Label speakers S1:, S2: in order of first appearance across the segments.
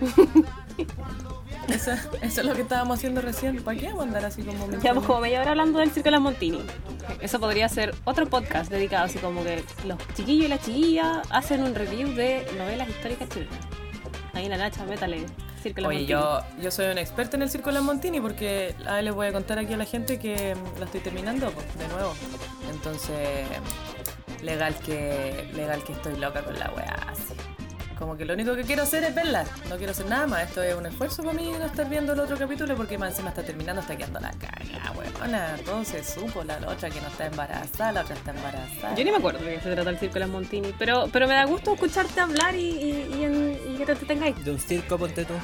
S1: Eso, eso es lo que estábamos haciendo recién. ¿Para qué vamos a andar así como
S2: Llevamos como media hora hablando del Circo de las Montini. Eso podría ser otro podcast dedicado así como que los chiquillos y las chiquillas hacen un review de novelas históricas chilenas. Ahí la Nacha, métale. Circo de las
S1: Oye,
S2: Montini.
S1: yo, yo soy un experto en el Circo de las Montini porque ahora les voy a contar aquí a la gente que mm, la estoy terminando pues, de nuevo. Entonces, legal que legal que estoy loca con la weá. Como que lo único que quiero hacer es verla. No quiero hacer nada más. Esto es un esfuerzo para mí no estar viendo el otro capítulo porque más encima está terminando, está quedando la caga. Todo se supo. La otra que no está embarazada, la otra está embarazada.
S2: Yo ni me acuerdo de qué se trata el Circo de las Montini, pero, pero me da gusto escucharte hablar y, y, y en- y que te entretengáis.
S3: De un circo, ponte tú.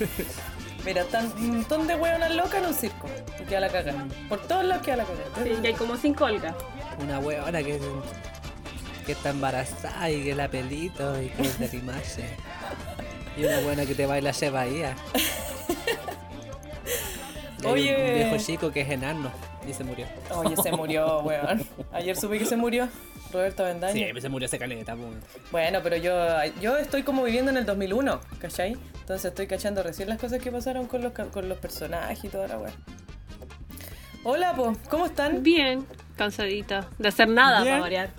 S1: Mira, están un montón de hueonas locas en un circo. Y queda la caga. Por todos lados queda la caga.
S2: Sí, y hay como cinco Olga.
S3: Una huevona que, que está embarazada y que la pelito y que es de rimarse. Y una buena que te baila se bahía. Hay
S1: Oye.
S3: Un viejo chico que es enano y se murió.
S1: Oye, se murió, weón. Ayer supe que se murió. Roberto Bendaño.
S3: Sí, se murió ese caleta, pues.
S1: Bueno, pero yo, yo estoy como viviendo en el 2001, ¿cachai? Entonces estoy cachando recién las cosas que pasaron con los, con los personajes y toda la weá. Hola, po, ¿cómo están?
S2: Bien, cansadita. De hacer nada
S1: Bien.
S2: para variar.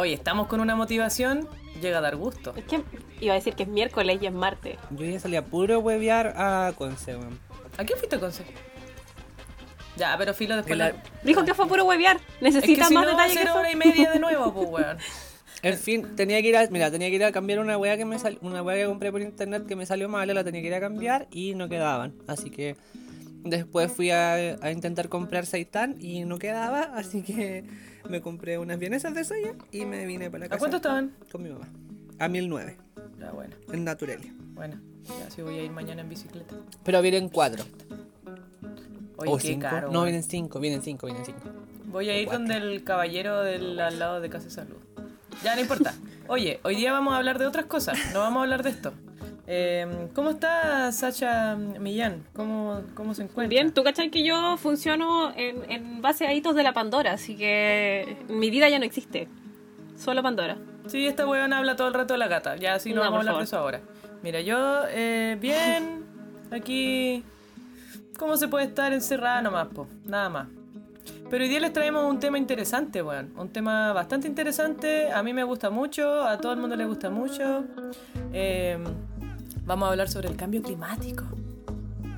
S1: Oye, estamos con una motivación, llega a dar gusto.
S2: Es que iba a decir que es miércoles y es martes.
S3: Yo ya salía puro huevear a Conce, weón.
S1: ¿A qué fuiste, Conce? Ya, pero filo después...
S3: La-
S2: Dijo que fue puro huevear.
S1: Es que
S2: Necesita
S1: si
S2: más
S1: no va a
S2: detalles que
S1: hora y media de nuevo, pues, weón.
S3: En fin, tenía que ir a, mira, tenía que ir a cambiar una wea que me sal- una wea que compré por internet que me salió mal, la tenía que ir a cambiar y no quedaban. Así que después fui a, a intentar comprar seitán y no quedaba, así que me compré unas vienesas de soya y me vine para la
S1: ¿A
S3: casa.
S1: cuánto estaban?
S3: Con mi mamá. A 1009,
S1: Ya, bueno,
S3: en Naturelia.
S1: bueno. Ya, sí voy a ir mañana en bicicleta.
S3: Pero vienen cuatro.
S1: Oye,
S3: o
S1: qué
S3: cinco.
S1: caro.
S3: no, vienen cinco, vienen cinco, vienen cinco.
S1: Voy a ir
S3: Cuatro.
S1: donde el caballero del al lado de Casa de Salud. Ya, no importa. Oye, hoy día vamos a hablar de otras cosas, no vamos a hablar de esto. Eh, ¿Cómo está Sacha Millán? ¿Cómo, cómo se encuentra?
S2: Bien, tú cachai que yo funciono en, en base a hitos de la Pandora, así que mi vida ya no existe. Solo Pandora.
S1: Sí, esta weona habla todo el rato de la gata. Ya, sí, no,
S2: No,
S1: vamos a hablar de eso ahora. Mira, yo, eh, bien, aquí... ¿Cómo se puede estar encerrada nomás, po? Nada más. Pero hoy día les traemos un tema interesante, weón. Un tema bastante interesante. A mí me gusta mucho, a todo el mundo le gusta mucho. Eh, vamos a hablar sobre el cambio climático.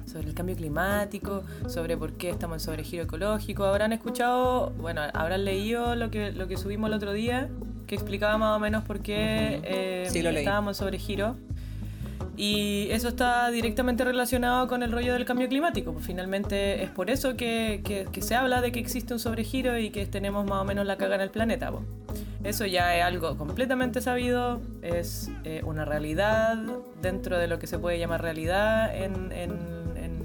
S1: Sobre el cambio climático, sobre por qué estamos en sobregiro ecológico. Habrán escuchado, bueno, habrán leído lo que, lo que subimos el otro día, que explicaba más o menos por qué eh,
S3: Sí,
S1: estábamos en sobregiro. Y eso está directamente relacionado con el rollo del cambio climático. Pues finalmente es por eso que, se habla de que existe un sobregiro y que tenemos más o menos la caga en el planeta. po. Eso ya es algo completamente sabido, es eh, una realidad dentro de lo que se puede llamar realidad en,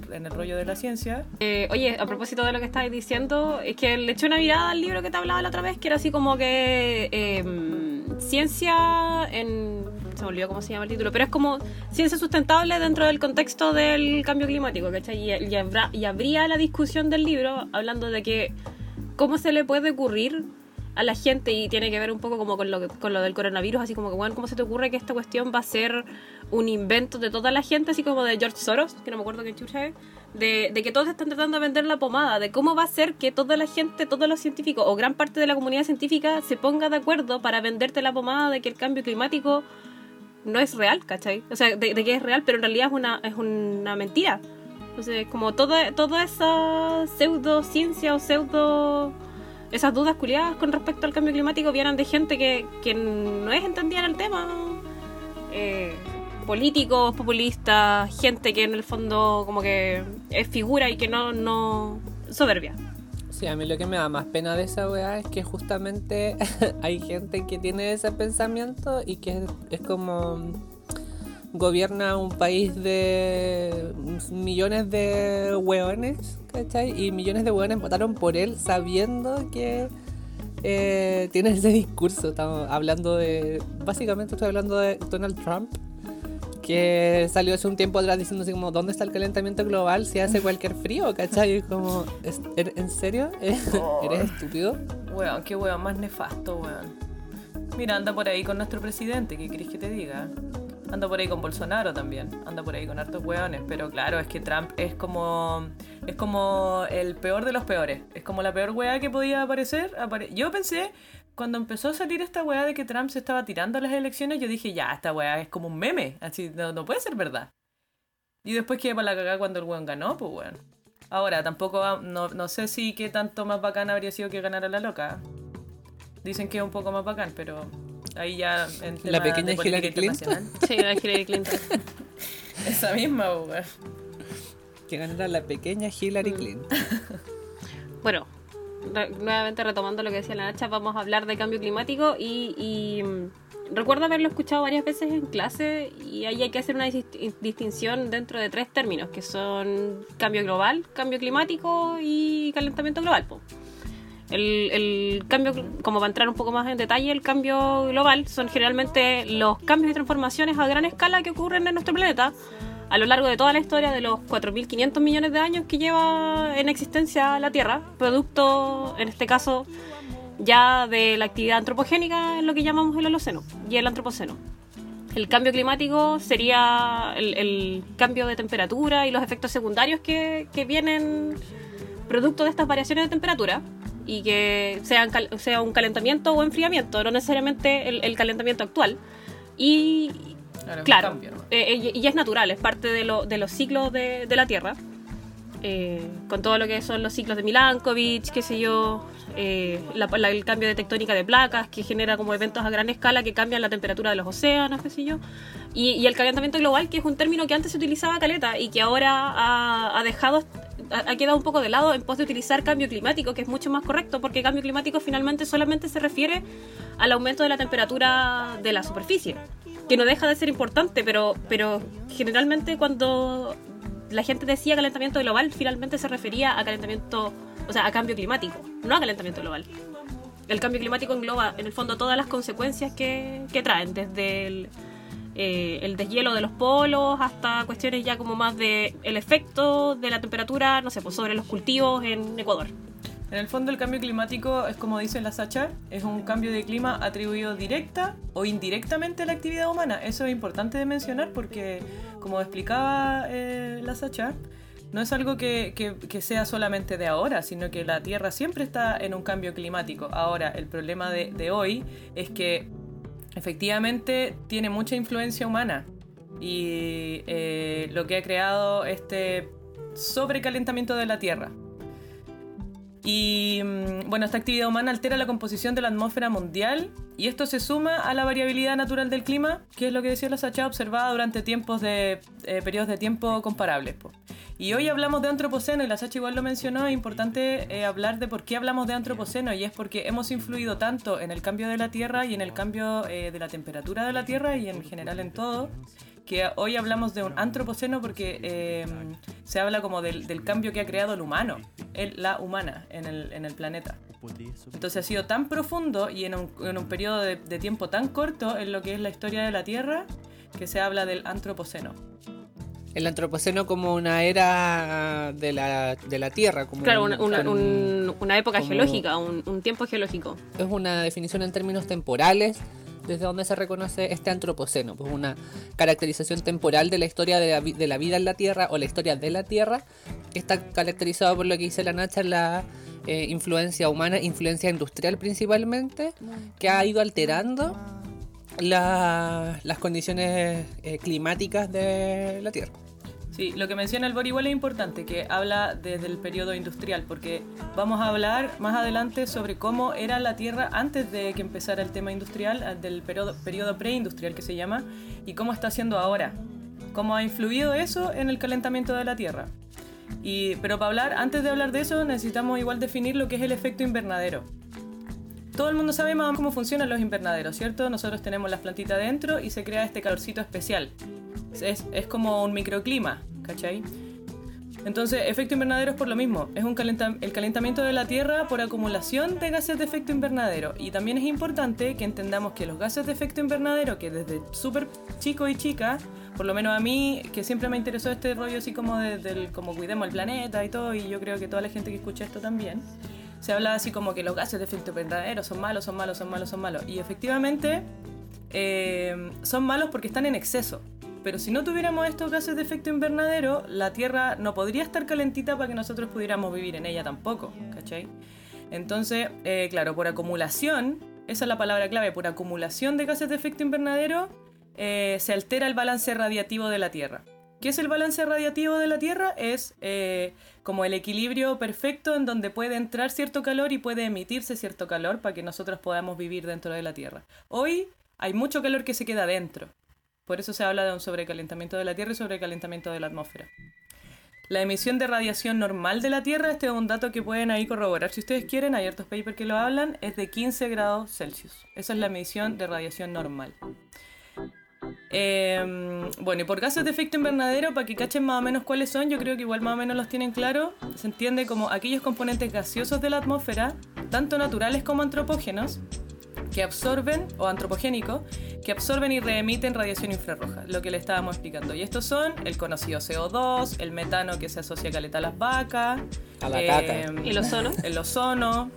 S1: el rollo de la ciencia.
S2: Eh, oye, a propósito de lo que estabas diciendo, es que le eché una mirada al libro que te hablaba la otra vez, que era así como que eh, ciencia en... Se me olvidó cómo se llama el título, pero es como ciencia sustentable dentro del contexto del cambio climático, ¿cachai? Y, y habrá- y habría la discusión del libro hablando de que cómo se le puede ocurrir a la gente y tiene que ver un poco como con lo, con lo del coronavirus, así como que, bueno, ¿cómo se te ocurre que esta cuestión va a ser un invento de toda la gente, así como de George Soros, que no me acuerdo qué chucha es, de, de que todos están tratando de vender la pomada, de cómo va a ser que toda la gente, todos los científicos o gran parte de la comunidad científica se ponga de acuerdo para venderte la pomada de que el cambio climático no es real, ¿cachai? O sea, de, de que es real, pero en realidad es una, es una mentira. Entonces, como toda, toda esa pseudociencia o pseudo... Esas dudas culiadas con respecto al cambio climático vienen de gente que, que no es entendida en el tema. Eh, políticos, populistas, gente que en el fondo como que es figura y que no... no soberbia.
S3: Sí, a mí lo que me da más pena de esa weá es que justamente hay gente que tiene ese pensamiento y que es, como gobierna un país de millones de hueones, ¿cachai? Y millones de hueones votaron por él sabiendo que eh, tiene ese discurso. Estamos hablando de. Básicamente estoy hablando de Donald Trump. Que salió hace un tiempo atrás diciendo así como, ¿dónde está el calentamiento global si hace cualquier frío? ¿Cachai? Como, ¿es- er- ¿en serio? ¿Eres estúpido?
S1: Weón, qué weón más nefasto, weón. Mira, anda por ahí con nuestro presidente, ¿qué querés que te diga? Anda por ahí con Bolsonaro también. Anda por ahí con hartos hueones. Pero claro, es que Trump es como. Es como el peor de los peores. Es como la peor hueá que podía aparecer. Apare- yo pensé, cuando empezó a salir esta hueá de que Trump se estaba tirando a las elecciones, yo dije, ya, esta hueá es como un meme. Así, no, no puede ser verdad. Y después quedé para la cagada cuando el weón ganó, pues weón. Ahora, tampoco, va- no, no sé si qué tanto más bacán habría sido que ganara la loca. Dicen que es un poco más bacán, pero ahí ya en
S3: La pequeña
S1: de
S3: Hillary Clinton.
S2: Sí, la Hillary Clinton.
S1: Esa misma, pues, weón.
S3: Que ganara la pequeña Hillary Clinton.
S2: Bueno, nuevamente retomando lo que decía la Nacha, vamos a hablar de cambio climático y, y, mm, recuerdo haberlo escuchado varias veces en clase y ahí hay que hacer una dis- distinción dentro de tres términos, que son cambio global, cambio climático y calentamiento global. el cambio, como para entrar un poco más en detalle, el cambio global son generalmente los cambios y transformaciones a gran escala que ocurren en nuestro planeta a lo largo de toda la historia de los 4.500 millones de años que lleva en existencia la Tierra, producto, en este caso, ya de la actividad antropogénica en lo que llamamos el Holoceno y el Antropoceno. El cambio climático sería el, cambio de temperatura y los efectos secundarios que, vienen producto de estas variaciones de temperatura y que sean sea un calentamiento o enfriamiento, no necesariamente el, el calentamiento actual. Y
S1: Claro,
S2: claro,
S1: cambio
S2: eh, eh, y es natural, es parte de, lo- de los ciclos de, de la Tierra. Eh, con todo lo que son los ciclos de Milankovitch, qué sé yo, eh, la- la- el cambio de tectónica de placas que genera como eventos a gran escala que cambian la temperatura de los océanos, qué sé yo, y, y el calentamiento global, que es un término que antes se utilizaba caleta y que ahora ha, ha dejado, ha, ha quedado un poco de lado en pos de utilizar cambio climático, que es mucho más correcto, porque cambio climático finalmente solamente se refiere al aumento de la temperatura de la superficie, que no deja de ser importante, pero, pero generalmente cuando la gente decía calentamiento global, finalmente se refería a calentamiento, o sea, a cambio climático, no a calentamiento global. El cambio climático engloba, en el fondo, todas las consecuencias que, que traen, desde el, eh, el deshielo de los polos hasta cuestiones ya como más de el efecto de la temperatura, no sé, pues sobre los cultivos en Ecuador.
S1: En el fondo el cambio climático es como dice la Sacha, es un cambio de clima atribuido directa o indirectamente a la actividad humana. Eso es importante de mencionar porque, como explicaba eh, la Sacha, no es algo que, sea solamente de ahora, sino que la Tierra siempre está en un cambio climático. Ahora, el problema de, de hoy es que efectivamente tiene mucha influencia humana y eh, lo que ha creado este sobrecalentamiento de la Tierra. Y mm, bueno, esta actividad humana altera la composición de la atmósfera mundial y esto se suma a la variabilidad natural del clima, que es lo que decía la Sacha, observada durante tiempos de eh, periodos de tiempo comparables. po. Y hoy hablamos de antropoceno y la Sacha igual lo mencionó, es importante eh, hablar de por qué hablamos de antropoceno y es porque hemos influido tanto en el cambio de la Tierra y en el cambio eh, de la temperatura de la Tierra y en general en todo, que hoy hablamos de un antropoceno porque eh, se habla como del, del cambio que ha creado el humano, el- la humana en el, en el planeta. Entonces ha sido tan profundo y en un, en un periodo de, de tiempo tan corto en lo que es la historia de la Tierra que se habla del antropoceno.
S3: El antropoceno como una era de la, de la Tierra. Como
S2: Claro,
S3: un-
S2: una, un- una época
S3: como-
S2: geológica, un, un tiempo geológico.
S3: es una definición en términos temporales desde donde se reconoce este antropoceno, pues una caracterización temporal de la historia de la, vi- de la vida en la Tierra o la historia de la Tierra, que está caracterizado por lo que dice la Nacha, la eh, influencia humana, influencia industrial principalmente, que ha ido alterando la- las condiciones eh, climáticas de la Tierra.
S1: Sí, lo que menciona el igual es importante, que habla desde el periodo industrial, porque vamos a hablar más adelante sobre cómo era la Tierra antes de que empezara el tema industrial, eh, del periodo, periodo preindustrial que se llama, y cómo está siendo ahora. Cómo ha influido eso en el calentamiento de la Tierra. Y, pero para hablar, antes de hablar de eso, necesitamos igual definir lo que es el efecto invernadero. Todo el mundo sabe más o menos cómo funcionan los invernaderos, ¿cierto? Nosotros tenemos las plantitas dentro y se crea este calorcito especial. Es, es como un microclima, ¿cachai? Entonces, efecto invernadero es por lo mismo. Es un el calentamiento de la Tierra por acumulación de gases de efecto invernadero. Y también es importante que entendamos que los gases de efecto invernadero, que desde súper chico y chica, por lo menos a mí, que siempre me interesó este rollo así como de- del como cuidemos el planeta y todo, y yo creo que toda la gente que escucha esto también, se habla así como que los gases de efecto invernadero son malos, son malos, son malos, son malos. Y efectivamente, eh, son malos porque están en exceso. Pero si no tuviéramos estos gases de efecto invernadero, la Tierra no podría estar calentita para que nosotros pudiéramos vivir en ella tampoco, ¿cachai? Entonces, eh, claro, por acumulación, esa es la palabra clave, por acumulación de gases de efecto invernadero, eh, se altera el balance radiativo de la Tierra. ¿Qué es el balance radiativo de la Tierra? Es eh, como el equilibrio perfecto en donde puede entrar cierto calor y puede emitirse cierto calor para que nosotros podamos vivir dentro de la Tierra. Hoy hay mucho calor que se queda dentro. Por eso se habla de un sobrecalentamiento de la Tierra y sobrecalentamiento de la atmósfera. La emisión de radiación normal de la Tierra, este es un dato que pueden ahí corroborar si ustedes quieren, hay hartos papers que lo hablan, es de 15 grados Celsius. Esa es la emisión de radiación normal. Eh, bueno, y por gases de efecto invernadero, para que cachen más o menos cuáles son, yo creo que igual más o menos los tienen claro, se entiende como aquellos componentes gaseosos de la atmósfera, tanto naturales como antropógenos, que absorben, o antropogénicos, que absorben y reemiten radiación infrarroja, lo que le estábamos explicando. Y estos son el conocido CO2, el metano que se asocia caleta a las vacas,
S3: A la caca.
S2: ¿El ozono?
S1: el ozono,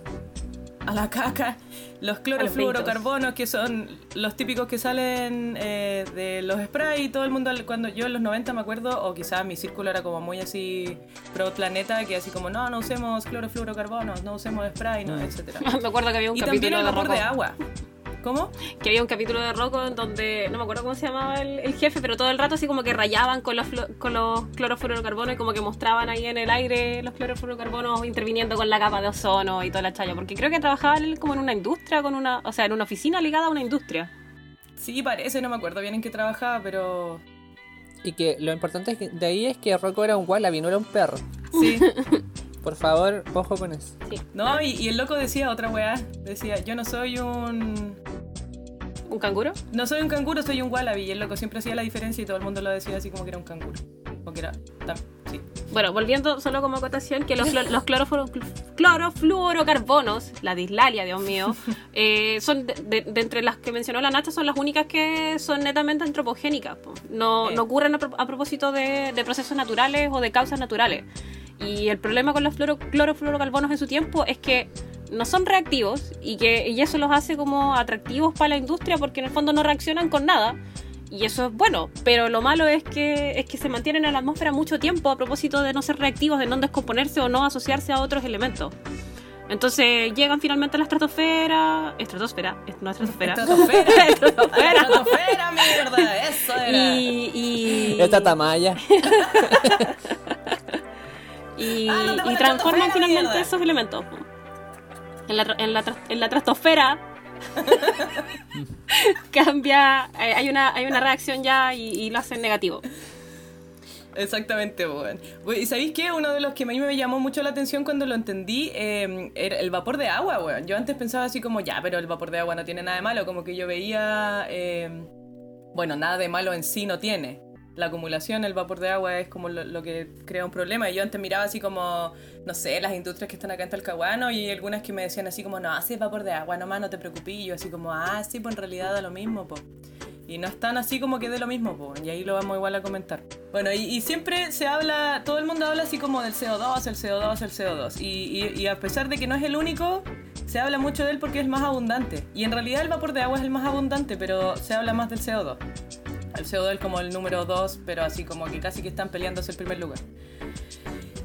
S1: a la caca, los clorofluorocarbonos, que son los típicos que salen eh, de los sprays y todo el mundo, cuando yo en los 90 me acuerdo, o quizás mi círculo era como muy así pro planeta, que así como, no, no usemos clorofluorocarbonos, no usemos spray, no, etcétera.
S2: Me acuerdo que había un
S1: Y también
S2: capítulo
S1: el
S2: de
S1: vapor de agua. ¿Cómo?
S2: Que había un capítulo de Rocco en donde, no me acuerdo cómo se llamaba el, el jefe, pero todo el rato así como que rayaban con los, con los clorofluorocarbonos y como que mostraban ahí en el aire los clorofluorocarbonos interviniendo con la capa de ozono y toda la chaya. Porque creo que trabajaba él como en una industria, con una, o sea, en una oficina ligada a una industria.
S1: Sí, parece, no me acuerdo bien en qué trabajaba, pero
S3: Y que lo importante es que- de ahí es que Rocco era un wallaby, no era un perro.
S1: sí.
S3: Por favor, ojo con eso.
S2: Sí.
S1: No, y, y el loco decía otra weá, decía, yo no soy un...
S2: ¿Un canguro?
S1: No soy un canguro, soy un wallaby. Y el loco siempre hacía la diferencia y todo el mundo lo decía así como que era un canguro. O que era... tam- sí.
S2: Bueno, volviendo solo como acotación, que los, los clorofluoro- clorofluorocarbonos, la dislalia, Dios mío, eh, son de, de- de entre las que mencionó la Nacha, son las únicas que son netamente antropogénicas. po. No,
S1: Eh.
S2: no ocurren a, pro- a propósito de, de procesos naturales o de causas naturales. Y el problema con los fluoro- clorofluorocarbonos en su tiempo es que no son reactivos y que y eso los hace como atractivos para la industria porque en el fondo no reaccionan con nada. Y eso es bueno, pero lo malo es que, es que se mantienen en la atmósfera mucho tiempo a propósito de no ser reactivos, de no descomponerse o no asociarse a otros elementos. Entonces llegan finalmente a la estratosfera. Estratosfera, es- no estratosfera.
S1: Estratosfera.
S2: Estratosfera.
S1: Estratosfera, mierda, eso era.
S2: Y, y,
S3: Esta tamaya.
S2: y,
S1: Ah, no
S2: y transforman finalmente
S1: mierda.
S2: esos elementos. En la, en la, en la estratosfera cambia, eh, hay una, hay una reacción ya y, lo hacen negativo.
S1: Exactamente. We- ¿Y sabéis qué? Uno de los que a mí me llamó mucho la atención cuando lo entendí eh, era el vapor de agua, weón. Yo antes pensaba así como, ya, pero el vapor de agua no tiene nada de malo. Como que yo veía, eh, bueno, nada de malo en sí no tiene. La acumulación, el vapor de agua es como lo, que crea un problema. Y yo antes miraba así como, no sé, las industrias que están acá en Talcahuano y algunas que me decían así como, no, así es vapor de agua, nomás no te preocupes. Y yo así como, ah, sí, pues en realidad da lo mismo, pues. Y no es tan así como que de lo mismo, po, y ahí lo vamos igual a comentar. Bueno, y, siempre se habla, todo el mundo habla así como del CO2, el CO2, el CO2. Y, y- y a pesar de que no es el único, se habla mucho de él porque es más abundante. Y en realidad el vapor de agua es el más abundante, pero se habla más del CO2. El CO2 es como el número 2, pero así como que casi que están peleándose el primer lugar.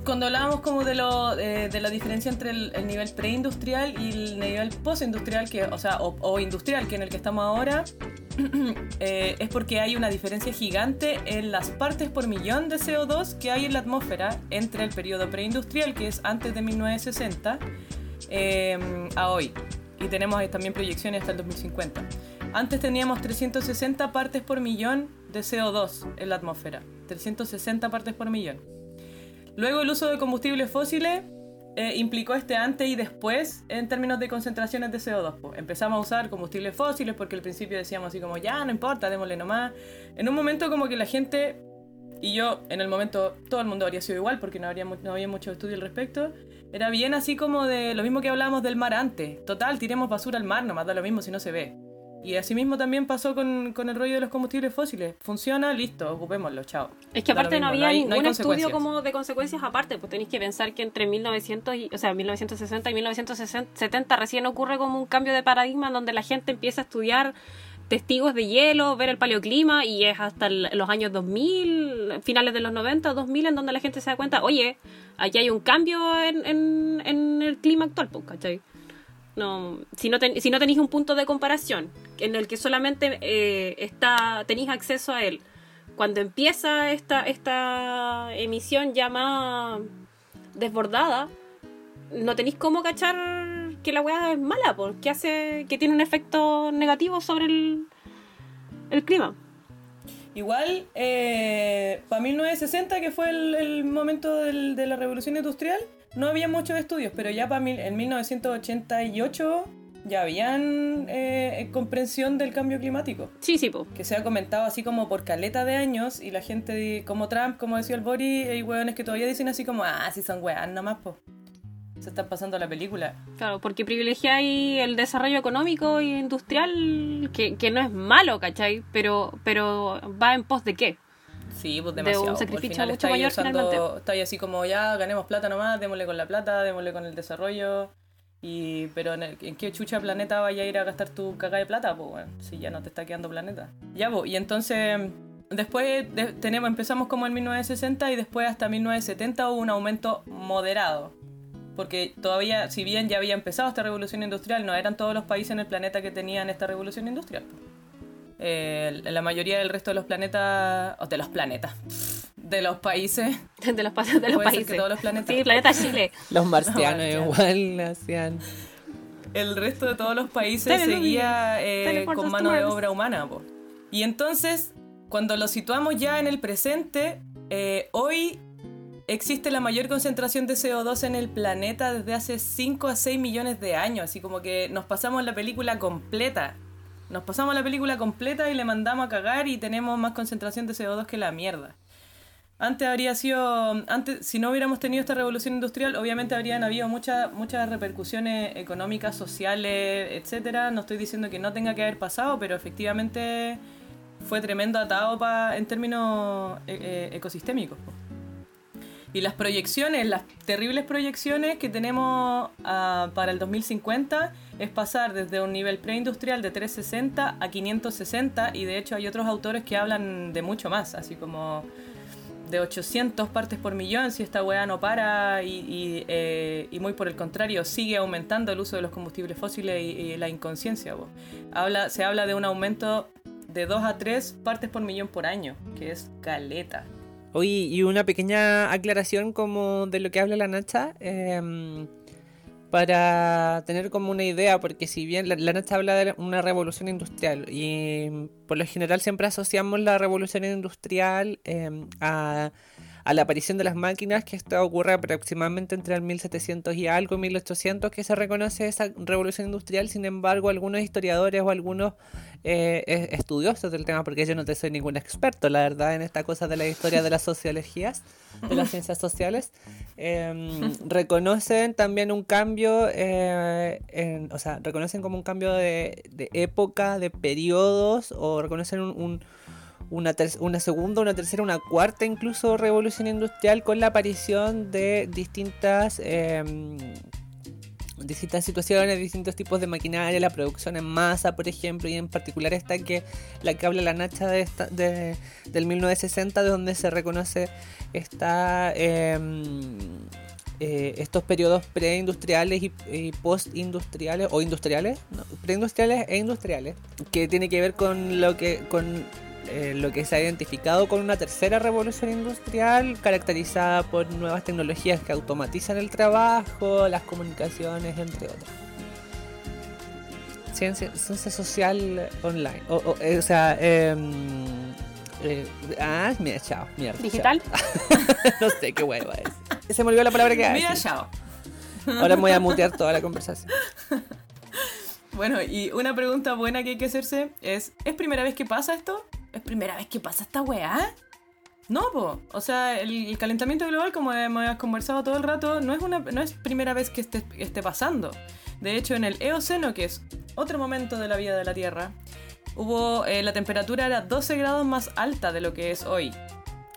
S1: Cuando hablábamos como de, lo, eh, de la diferencia entre el, el nivel preindustrial y el nivel postindustrial, que, o sea, o, industrial, que en el que estamos ahora, eh, es porque hay una diferencia gigante en las partes por millón de CO2 que hay en la atmósfera entre el periodo preindustrial, que es antes de 1960, eh, a hoy. Y tenemos también proyecciones hasta el 2050. Antes teníamos 360 partes por millón de CO2 en la atmósfera. 360 partes por millón. Luego el uso de combustibles fósiles eh, implicó este antes y después en términos de concentraciones de CO2. po. Empezamos a usar combustibles fósiles porque al principio decíamos así como, ya, no importa, démosle nomás. En un momento como que la gente, y yo en el momento todo el mundo habría sido igual porque no, habría, no había mucho estudio al respecto, era bien así como de lo mismo que hablábamos del mar antes. Total, tiremos basura al mar, nomás da lo mismo si no se ve. Y así mismo también pasó con, con el rollo de los combustibles fósiles. Funciona, listo, ocupémoslo, chao.
S2: Es que aparte no había
S1: hay-
S2: ningún estudio como de consecuencias aparte, pues tenéis que pensar que entre 1900 y, o sea, 1960 y 1970 recién ocurre como un cambio de paradigma en donde la gente empieza a estudiar testigos de hielo, ver el paleoclima y es hasta el- los años 2000, finales de los 90 o 2000 en donde la gente se da cuenta, oye, aquí hay un cambio en, en- en el clima actual, pues, ¿cachai? No, si no, ten- si no tenéis un punto de comparación en el que solamente eh, está, tenéis acceso a él, cuando empieza esta, esta emisión ya más desbordada, no tenéis cómo cachar que la weá es mala, porque hace que tiene un efecto negativo sobre el, clima.
S1: Igual, para 1960, que fue el, el momento del- de la revolución industrial, no había muchos estudios, pero ya para en 1988 ya habían eh, comprensión del cambio climático.
S2: Sí, sí, po.
S1: Que se ha comentado así como por caleta de años y la gente como Trump, como decía el Boris, hay hueones que todavía dicen así como, ah, si son weas nomás, po. Se están pasando la película.
S2: Claro, porque privilegiáis el desarrollo económico e industrial, que, que no es malo, ¿cachai? Pero, pero va en pos de qué.
S1: Sí, pues
S2: De un
S1: demasiado. Al
S2: sacrificio
S1: final
S2: mucho mayor,
S1: usando-
S2: finalmente.
S1: estáis así como ya ganemos plata nomás, démosle con la plata, démosle con el desarrollo. Y, pero en, el- ¿en qué chucha planeta vaya a ir a gastar tu caga de plata? Pues bueno, si ya no te está quedando planeta. Ya, pues, y entonces después de- tenemos, empezamos como en 1960 y después hasta 1970 hubo un aumento moderado. Porque todavía, si bien ya había empezado esta revolución industrial, no eran todos los países en el planeta que tenían esta revolución industrial. Eh, la mayoría del resto de los planetas, o de los planetas, de los países,
S2: De los, pa- de los países.
S1: que todos los planetas.
S2: Sí, planeta Chile.
S3: Los marcianos
S1: marcianos.
S3: igual hacían.
S1: el resto de todos los países seguía eh, con mano de obra humana. po. Y entonces, cuando lo situamos ya en el presente, eh, hoy existe la mayor concentración de CO2 en el planeta desde hace 5 a 6 millones de años. Así como que nos pasamos la película completa. Nos pasamos la película completa y le mandamos a cagar y tenemos más concentración de CO2 que la mierda. Antes habría sido, antes, si no hubiéramos tenido esta revolución industrial, obviamente habrían habido muchas muchas repercusiones económicas, sociales, etcétera. No estoy diciendo que no tenga que haber pasado, pero efectivamente fue tremendo atado pa- en términos eh, eh, ecosistémicos. Y las proyecciones, las terribles proyecciones que tenemos ah, para el 2050 es pasar desde un nivel preindustrial de 360 a 560 y de hecho hay otros autores que hablan de mucho más, así como de 800 partes por millón si esta weá no para y, eh, y muy por el contrario sigue aumentando el uso de los combustibles fósiles y, la inconsciencia. Habla, se habla de un aumento de 2 a 3 partes por millón por año, que es caleta.
S3: Oye, y una pequeña aclaración como de lo que habla la Nacha, em, para tener como una idea, porque si bien la, la Nacha habla de una revolución industrial y por lo general siempre asociamos la revolución industrial em, a, a la aparición de las máquinas, que esto ocurre aproximadamente entre el 1700 y algo, 1800, que se reconoce esa revolución industrial, sin embargo algunos historiadores o algunos eh, es- estudiosos del tema, porque yo no te soy ningún experto, la verdad, en esta cosa de la historia de las sociologías, de las ciencias sociales, em, reconocen también un cambio, eh, en- o sea, reconocen como un cambio de, de época, de periodos, o reconocen un- un, una, una segunda, una tercera, una cuarta incluso revolución industrial con la aparición de distintas em, distintas situaciones, distintos tipos de maquinaria, la producción en masa, por ejemplo, y en particular esta que la que habla la Nacha de esta, de, del 1960, de donde se reconoce esta, em, eh, estos periodos preindustriales y, y postindustriales, o industriales, no, preindustriales e industriales, que tiene que ver con lo que con eh, lo que se ha identificado con una tercera revolución industrial caracterizada por nuevas tecnologías que automatizan el trabajo, las comunicaciones, entre otras. Ciencia, ciencia social online. O, o, eh, o sea, em, eh, ah, mira, chao, mierda.
S2: Digital.
S3: chao. no sé qué huevo es. Se me olvidó la palabra que a
S1: Mira, chao.
S3: Ahora me voy a mutear toda la conversación.
S1: Bueno, y una pregunta buena que hay que hacerse es, ¿es primera vez que pasa esto? ¿Es primera vez que pasa esta weá? No, po. O sea, el, calentamiento global, como hemos conversado todo el rato, no es, una, no es primera vez que esté, esté pasando. De hecho, en el Eoceno, que es otro momento de la vida de la Tierra, hubo eh, la temperatura era 12 grados más alta de lo que es hoy.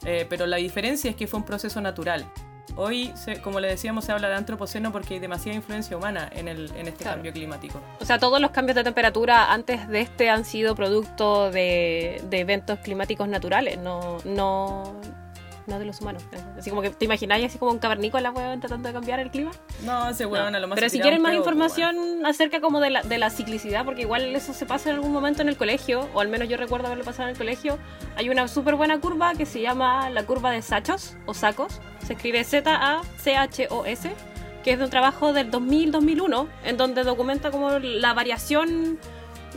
S1: Eh, pero la diferencia es que fue un proceso natural. Hoy, se- como le decíamos, se habla de antropoceno porque hay demasiada influencia humana en, el, en este
S2: Claro.
S1: cambio climático.
S2: O sea, todos los cambios de temperatura antes de este han sido producto de, de eventos climáticos naturales, no, no, no de los humanos. Así como que te imagináis así como un cavernícola, weón, tratando de cambiar el clima.
S1: No, ese weón
S2: No.
S1: a lo más
S2: Pero si quieren más
S1: pues,
S2: información acerca como de la, de la ciclicidad, porque igual eso se pasa en algún momento en el colegio, o al menos yo recuerdo haberlo pasado en el colegio, hay una súper buena curva que se llama la curva de Sachos o Sacos, se escribe Z-A-C-H-O-S, que es de un trabajo del 2000-2001, en donde documenta como la variación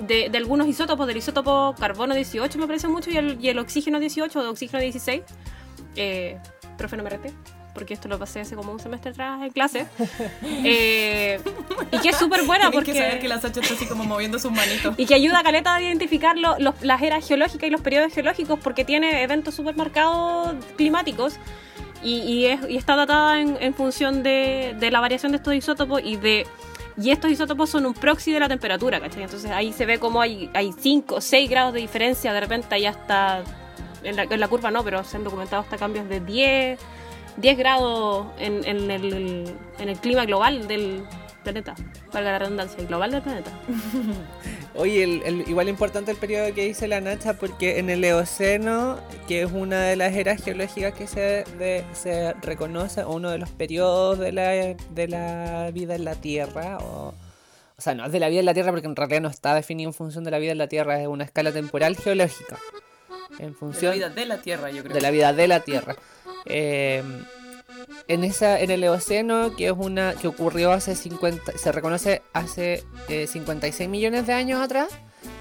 S2: de, de algunos isótopos, del isótopo carbono 18 me parece mucho, y el, y el oxígeno 18 o de oxígeno 16. Eh, profe, no me rete, porque esto lo pasé hace como un semestre atrás en clase. Eh, y que es súper buena porque...
S1: que saber que la Sacha está así como moviendo sus manitos.
S2: Y que ayuda a Caleta a identificar lo- los- las eras geológicas y los periodos geológicos porque tiene eventos súper marcados climáticos y, y es- y está datada en, en función de, de la variación de estos isótopos y de y estos isótopos son un proxy de la temperatura, ¿cachai? Entonces ahí se ve como hay, hay 5 o 6 grados de diferencia, de repente ahí hasta, en la, en la curva no, pero se han documentado hasta cambios de 10, 10 grados en, en el, en el clima global del planeta, valga la redundancia, global del planeta.
S3: Oye, el, el- igual importante el periodo que dice la Nacha, porque en el Eoceno, que es una de las eras geológicas que se, de- se reconoce, uno de los periodos de la, de la vida en la Tierra, o, o sea, no es de la vida en la Tierra porque en realidad no está definido en función de la vida en la Tierra, es una escala temporal geológica. En
S1: De la
S3: función
S1: vida de la Tierra, yo creo.
S3: de la vida de la Tierra. Eh, en esa en el Eoceno, que es una que ocurrió hace 50, se reconoce hace eh, 56 millones de años atrás.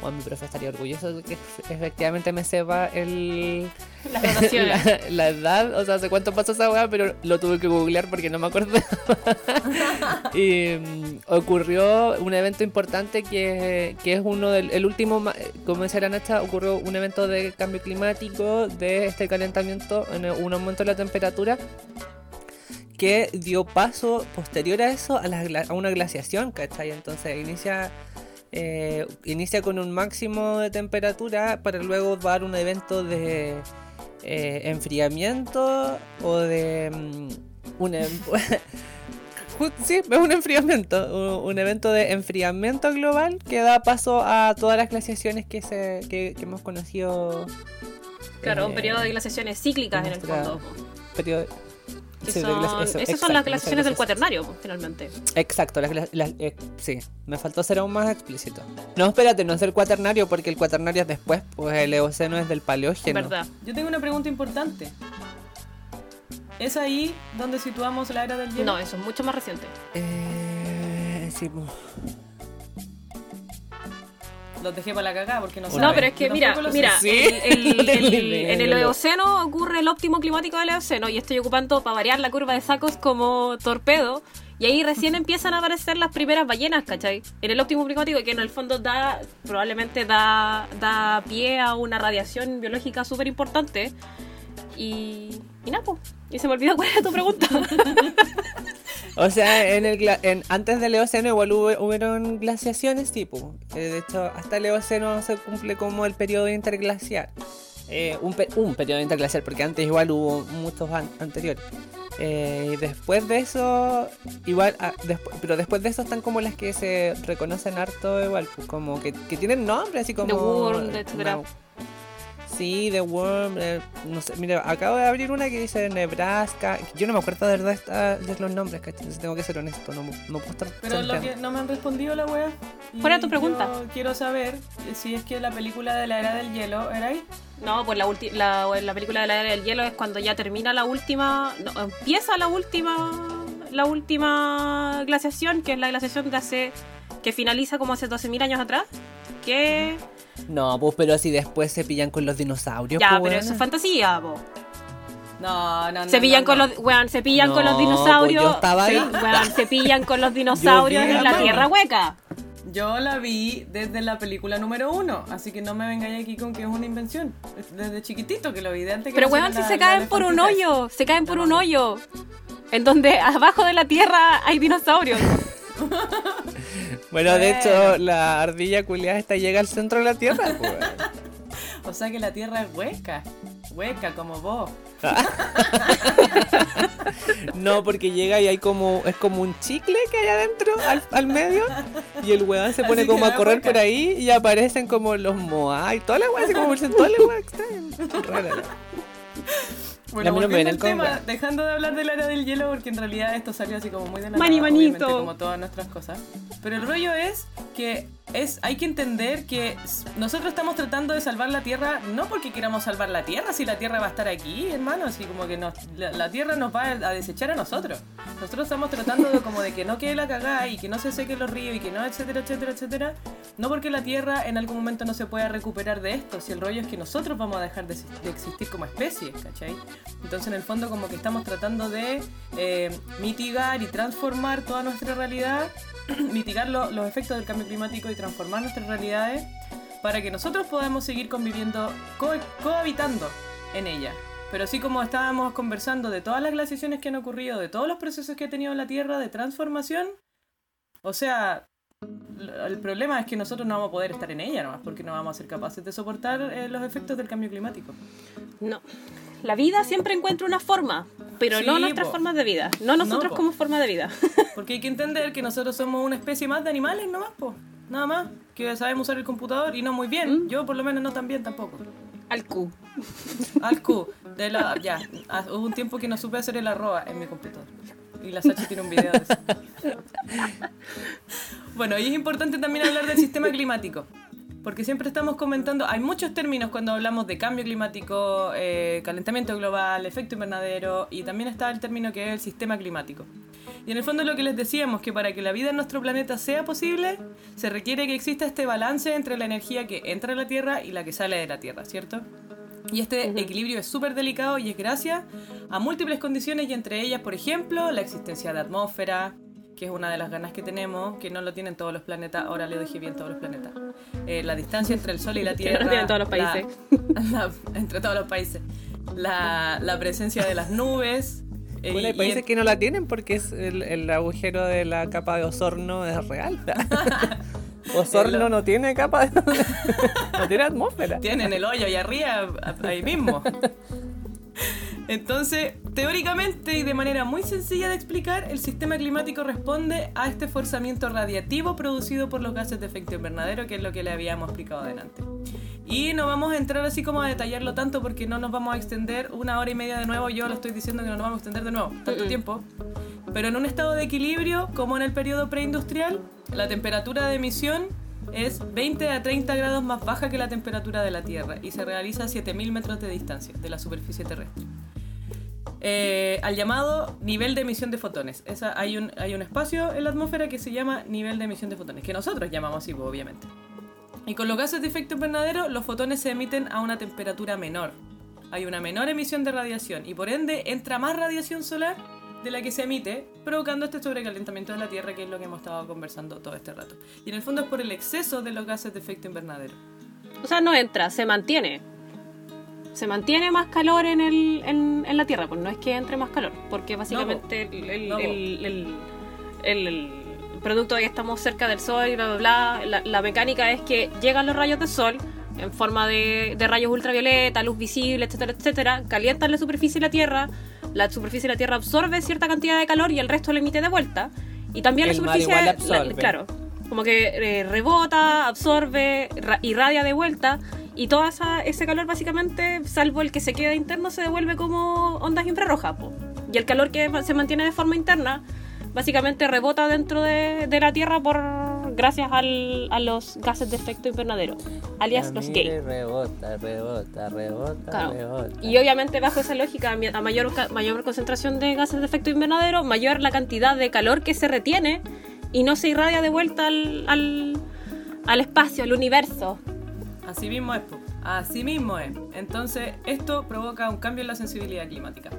S3: Bueno, mi profe estaría orgulloso de que efectivamente me sepa el,
S2: Las
S3: la, la edad, o sea, hace cuánto pasó esa weá, pero lo tuve que googlear porque no me acuerdo. y mm, ocurrió un evento importante que, que es uno del el último, como decía la Nacha, ocurrió un evento de cambio climático, de este calentamiento, en un aumento de la temperatura que dio paso posterior a eso a, la a una glaciación, ¿cachai? Entonces inicia, eh, inicia con un máximo de temperatura para luego dar un evento de eh, enfriamiento o de mm, un em- Sí, es un enfriamiento, un, evento de enfriamiento global que da paso a todas las glaciaciones que, se, que, que hemos conocido.
S2: Claro, un
S3: eh,
S2: periodo de glaciaciones cíclicas en el
S3: nuestra-
S2: fondo.
S3: periodo-
S2: Que
S3: sí, de
S2: son-
S3: glaci- eso,
S2: esas son las
S3: exacto,
S2: glaciaciones del cuaternario, finalmente.
S3: Exacto, las, las- eh, sí, me faltó ser aún más explícito. No, espérate, no es el cuaternario porque el cuaternario es después, pues el Eoceno es del Paleógeno.
S2: ¿Verdad?
S1: Yo tengo una pregunta importante. ¿Es ahí donde situamos la era del hielo?
S2: No, eso es mucho más reciente.
S3: Eh, sí, pues.
S1: Los dejé para la cagada porque no sé.
S2: No, pero es que mira, mira,
S3: Sí,
S2: el- el- el- en el Eoceno ocurre el óptimo climático del Eoceno y estoy ocupando para variar la curva de sacos como torpedo y ahí recién empiezan a aparecer las primeras ballenas, ¿cachai? En el óptimo climático que en el fondo da, probablemente da, da pie a una radiación biológica súper importante y, y nada, pues, y se me olvidó cuál era tu pregunta.
S3: O sea, en el en, antes del Eoceno igual hubo, hubieron glaciaciones, tipo. Eh, de hecho, hasta el Eoceno se cumple como el periodo interglacial. Eh, un, pe- un periodo interglacial, porque antes igual hubo muchos an- anteriores. Eh, y después de eso, igual, ah, pero después de eso están como las que se reconocen harto igual, pues, como que, que tienen nombre, así como...
S2: The
S3: una- Sí, The Worm, eh, no sé, mira, acabo de abrir una que dice Nebraska. Yo no me acuerdo de verdad esta- de los nombres, ¿cachai? Tengo que ser honesto, no, no puedo estar
S1: Pero lo que no me han respondido la wea. Y
S2: ¿Cuál era tu pregunta?
S1: yo quiero saber si es que la película de la era del hielo era ahí.
S2: No, pues la, ulti- la, la película de la era del hielo es cuando ya termina la última. No, empieza la última. La última glaciación, que es la glaciación de hace. que finaliza como hace 12.000 años atrás. Que.
S3: No, pues pero si después se pillan con los dinosaurios.
S2: Ya,
S3: pues,
S2: pero eso es fantasía, po.
S1: No, no, no.
S2: Se pillan
S1: no,
S2: con
S1: no.
S2: los. Weón, se pillan
S3: No,
S2: con los
S3: pues
S2: dinosaurios.
S3: yo estaba
S2: se,
S3: ahí.
S2: weón, se pillan con los dinosaurios en
S3: la
S2: tierra hueca.
S1: Yo la vi desde la película número uno, así que no me vengáis aquí con que es una invención. Es Desde chiquitito que lo vi, de antes que
S2: Pero weón, si
S1: la-
S2: se
S1: la
S2: caen por un hoyo. Se caen por un hoyo. En donde abajo de la tierra hay dinosaurios.
S3: Bueno, de hecho, la ardilla culiada esta llega al centro de la Tierra. pues.
S1: O sea que la tierra es hueca. Hueca como vos.
S3: No, porque llega y hay como. Es como un chicle que hay adentro, al, al medio. Y el weón se pone como a correr
S1: hueca.
S3: por ahí y aparecen como los moai. Toda la weá, así como porcentuales, weá, extrañas. Rara.
S1: Bueno,
S3: no me el
S1: tema, dejando de hablar del área del hielo, porque en realidad esto salió así como muy de la
S2: Mani,
S1: nada,
S2: manito.
S1: como todas nuestras cosas. Pero el rollo es que es, hay que entender que nosotros estamos tratando de salvar la Tierra no porque queramos salvar la Tierra, si la Tierra va a estar aquí, hermano, así como que la, Tierra nos va a desechar a nosotros. Nosotros estamos tratando de como de que no quede la cagada y que no se sequen los ríos y que no, etcétera, etcétera, etcétera. No porque la Tierra en algún momento no se pueda recuperar de esto, si el rollo es que nosotros vamos a dejar de, de existir como especie, ¿cachai? Entonces en el fondo como que estamos tratando de eh, mitigar y transformar toda nuestra realidad, mitigar lo- los efectos del cambio climático y transformar nuestras realidades para que nosotros podamos seguir conviviendo, co- cohabitando en ella. Pero así como estábamos conversando de todas las glaciaciones que han ocurrido, de todos los procesos que ha tenido la Tierra de transformación, o sea, el problema es que nosotros no vamos a poder estar en ella nomás, porque no vamos a ser capaces de soportar eh, los efectos del cambio climático.
S2: No. La vida siempre encuentra una forma, pero
S1: Sí,
S2: no nuestras
S1: po.
S2: formas de vida. No nosotros como forma de vida.
S1: Porque hay que entender que nosotros somos una especie más de animales nomás, po. Nada más. Que sabemos usar el computador y no muy bien.
S2: ¿Mm?
S1: Yo por lo menos no tan bien tampoco.
S2: Al Q.
S1: Al Q. De la, ya. Ah, Hubo un tiempo que no supe hacer el arroba en mi computador. Y la Sachi tiene un video de eso. Bueno, y es importante también hablar del sistema climático. Porque siempre estamos comentando, hay muchos términos cuando hablamos de cambio climático, eh, calentamiento global, efecto invernadero, y también está el término que es el sistema climático. Y en el fondo lo que les decíamos, que para que la vida en nuestro planeta sea posible, se requiere que exista este balance entre la energía que entra a la Tierra y la que sale de la Tierra, ¿cierto? Y este equilibrio es súper delicado y es gracias a múltiples condiciones y entre ellas, por ejemplo, la existencia de atmósfera, que es una de las ganas que tenemos, que no lo tienen todos los planetas, ahora le dije bien todos los planetas. Eh, la distancia entre el Sol y la
S2: Que no
S1: Tierra.
S2: lo tienen todos los
S1: la-
S2: países.
S1: la- entre todos los países. La, la presencia de las nubes. eh,
S3: Bueno, hay
S1: y-
S3: países
S1: y-
S3: que no la tienen porque es el, el agujero de la capa de Osorno es real. Osorno no tiene capa de... no tiene atmósfera.
S1: tienen el hoyo ahí arriba, a- ahí mismo. Entonces, teóricamente y de manera muy sencilla de explicar, el sistema climático responde a este forzamiento radiativo producido por los gases de efecto invernadero, que es lo que le habíamos explicado adelante. Y no vamos a entrar así como a detallarlo tanto porque no nos vamos a extender una hora y media de nuevo. Yo lo estoy diciendo que no nos vamos a extender de nuevo tanto tiempo. Pero en un estado de equilibrio, como en el periodo preindustrial, la temperatura de emisión es 20 a 30 grados más baja que la temperatura de la Tierra y se realiza a 7000 metros de distancia de la superficie terrestre. Eh, al llamado nivel de emisión de fotones. Esa, hay, un, hay un espacio en la atmósfera que se llama nivel de emisión de fotones, que nosotros llamamos así, pues, obviamente. Y con los gases de efecto invernadero, los fotones se emiten a una temperatura menor. Hay una menor emisión de radiación y por ende entra más radiación solar de la que se emite, provocando este sobrecalentamiento de la Tierra, que es lo que hemos estado conversando todo este rato. Y en el fondo es por el exceso de los gases de efecto invernadero.
S2: O sea, no entra, se mantiene. Se mantiene más calor en, el, en, en la Tierra, pues no es que entre más calor, porque básicamente el, el-
S1: No, po.
S2: el- el- el- el producto de que estamos cerca del Sol y bla, bla, bla, la, la mecánica es que llegan los rayos del Sol en forma de, de rayos ultravioleta, luz visible, etcétera, etcétera, calientan la superficie de la Tierra, la superficie de la Tierra absorbe cierta cantidad de calor y el resto lo emite de vuelta. Y también
S3: El
S2: la superficie,
S3: igual
S2: la-
S3: absorbe.
S2: claro, como que eh, rebota, absorbe, ra- irradia de vuelta y todo esa, ese calor básicamente, salvo el que se queda interno, se devuelve como ondas infrarrojas. po. Y el calor que se mantiene de forma interna básicamente rebota dentro de, de la Tierra por gracias al- a los gases de efecto invernadero, alias los
S3: Mire,
S2: gay.
S3: Rebota, rebota, rebota,
S2: Claro.
S3: rebota.
S2: Y obviamente bajo esa lógica, a mayor, ca- mayor concentración de gases de efecto invernadero, mayor la cantidad de calor que se retiene y no se irradia de vuelta al, al, al espacio, al universo.
S1: Así mismo es, así mismo es. Entonces, esto provoca un cambio en la sensibilidad climática.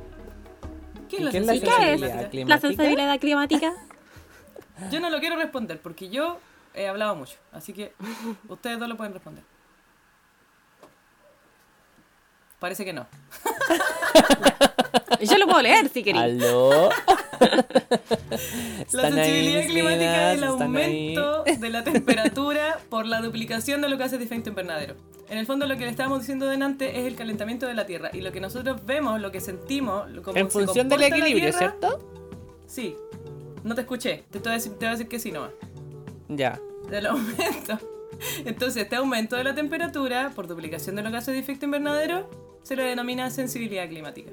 S1: ¿Qué es
S3: ¿Y
S1: la
S3: qué es la
S2: ¿Y
S1: sensibilidad
S2: qué es
S1: climática?
S2: la sensibilidad climática?
S1: Yo no lo quiero responder porque yo he hablado mucho. Así que ustedes dos lo pueden responder. Parece que no.
S2: Yo lo puedo leer si queréis.
S3: ¿Aló?
S1: La
S3: ahí,
S1: sensibilidad
S3: mis
S1: climática es el
S3: están ahí.
S1: aumento de la temperatura por la duplicación de los gases de efecto invernadero. En el fondo lo que le estábamos diciendo delante es el calentamiento de la Tierra y lo que nosotros vemos, lo que sentimos, lo- cómo
S3: En
S1: se
S3: función del
S1: Tierra,
S3: ¿cierto?
S1: Sí. No te escuché. Te, voy a decir, te voy a decir que sí nomás.
S3: Ya.
S1: Del aumento. Entonces, este aumento de la temperatura por duplicación de los gases de efecto invernadero se le denomina sensibilidad climática.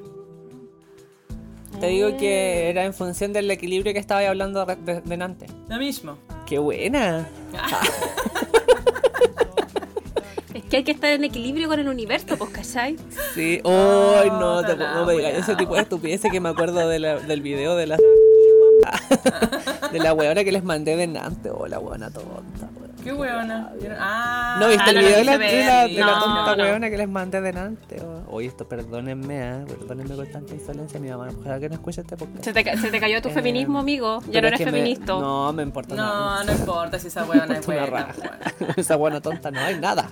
S3: Te digo que era en función del equilibrio que estaba hablando de, de, delante.
S1: Lo mismo.
S3: ¡Qué buena!
S2: Es que hay que estar en equilibrio con el universo, pues, ¿cachai?
S3: Sí. ¡Ay,
S1: Oh,
S3: no! Te puedo pegar
S1: wea.
S3: ese tipo de estupideces que me acuerdo de la- del video de la... de la weona que les mandé delante. Oh, la weona tonta, weón.
S1: Qué huevona. Ah,
S3: ¿No viste
S2: Ah,
S3: el
S2: no
S3: video de la, de la, de
S2: No,
S3: tonta
S2: no.
S3: weona que les mandé delante? Oh, Oye, esto perdónenme, ¿eh? Perdónenme con tanta insolencia. Mi mamá, ojalá que no escuche este podcast.
S2: Se te, se te cayó tu
S3: Eh,
S2: feminismo, amigo. Ya no
S3: es
S2: eres
S3: me-
S2: feminista.
S3: No, me importa nada.
S1: No, no importa si esa huevona es buena.
S3: raja. Esa buena tonta, no hay nada.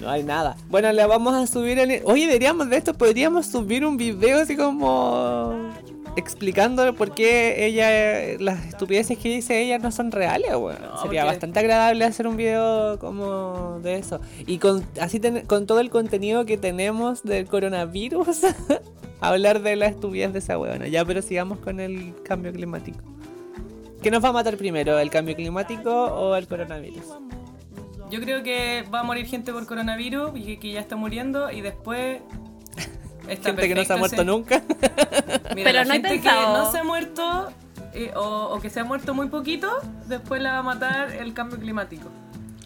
S3: No hay nada. Bueno, le vamos a subir el... Oye, deberíamos de esto, podríamos subir un video así como explicando por qué ella, las estupideces que dice ella no son reales, weón.
S1: No,
S3: Sería
S1: porque-
S3: bastante agradable hacer un video como de eso. Y con así ten- con todo el contenido que tenemos del coronavirus, hablar de la estupidez de esa weona. Ya, pero sigamos con el cambio climático. ¿Qué nos va a matar primero, el cambio climático o el coronavirus?
S1: Yo creo que va a morir gente por coronavirus y que, que ya está muriendo y después... está
S3: Gente que no se ha muerto
S1: ese-
S3: nunca.
S1: Mira,
S2: Pero
S1: la
S2: no he
S1: gente
S2: pensado-
S1: que no se ha muerto eh, o, o que se ha muerto muy poquito, después la va a matar el cambio climático.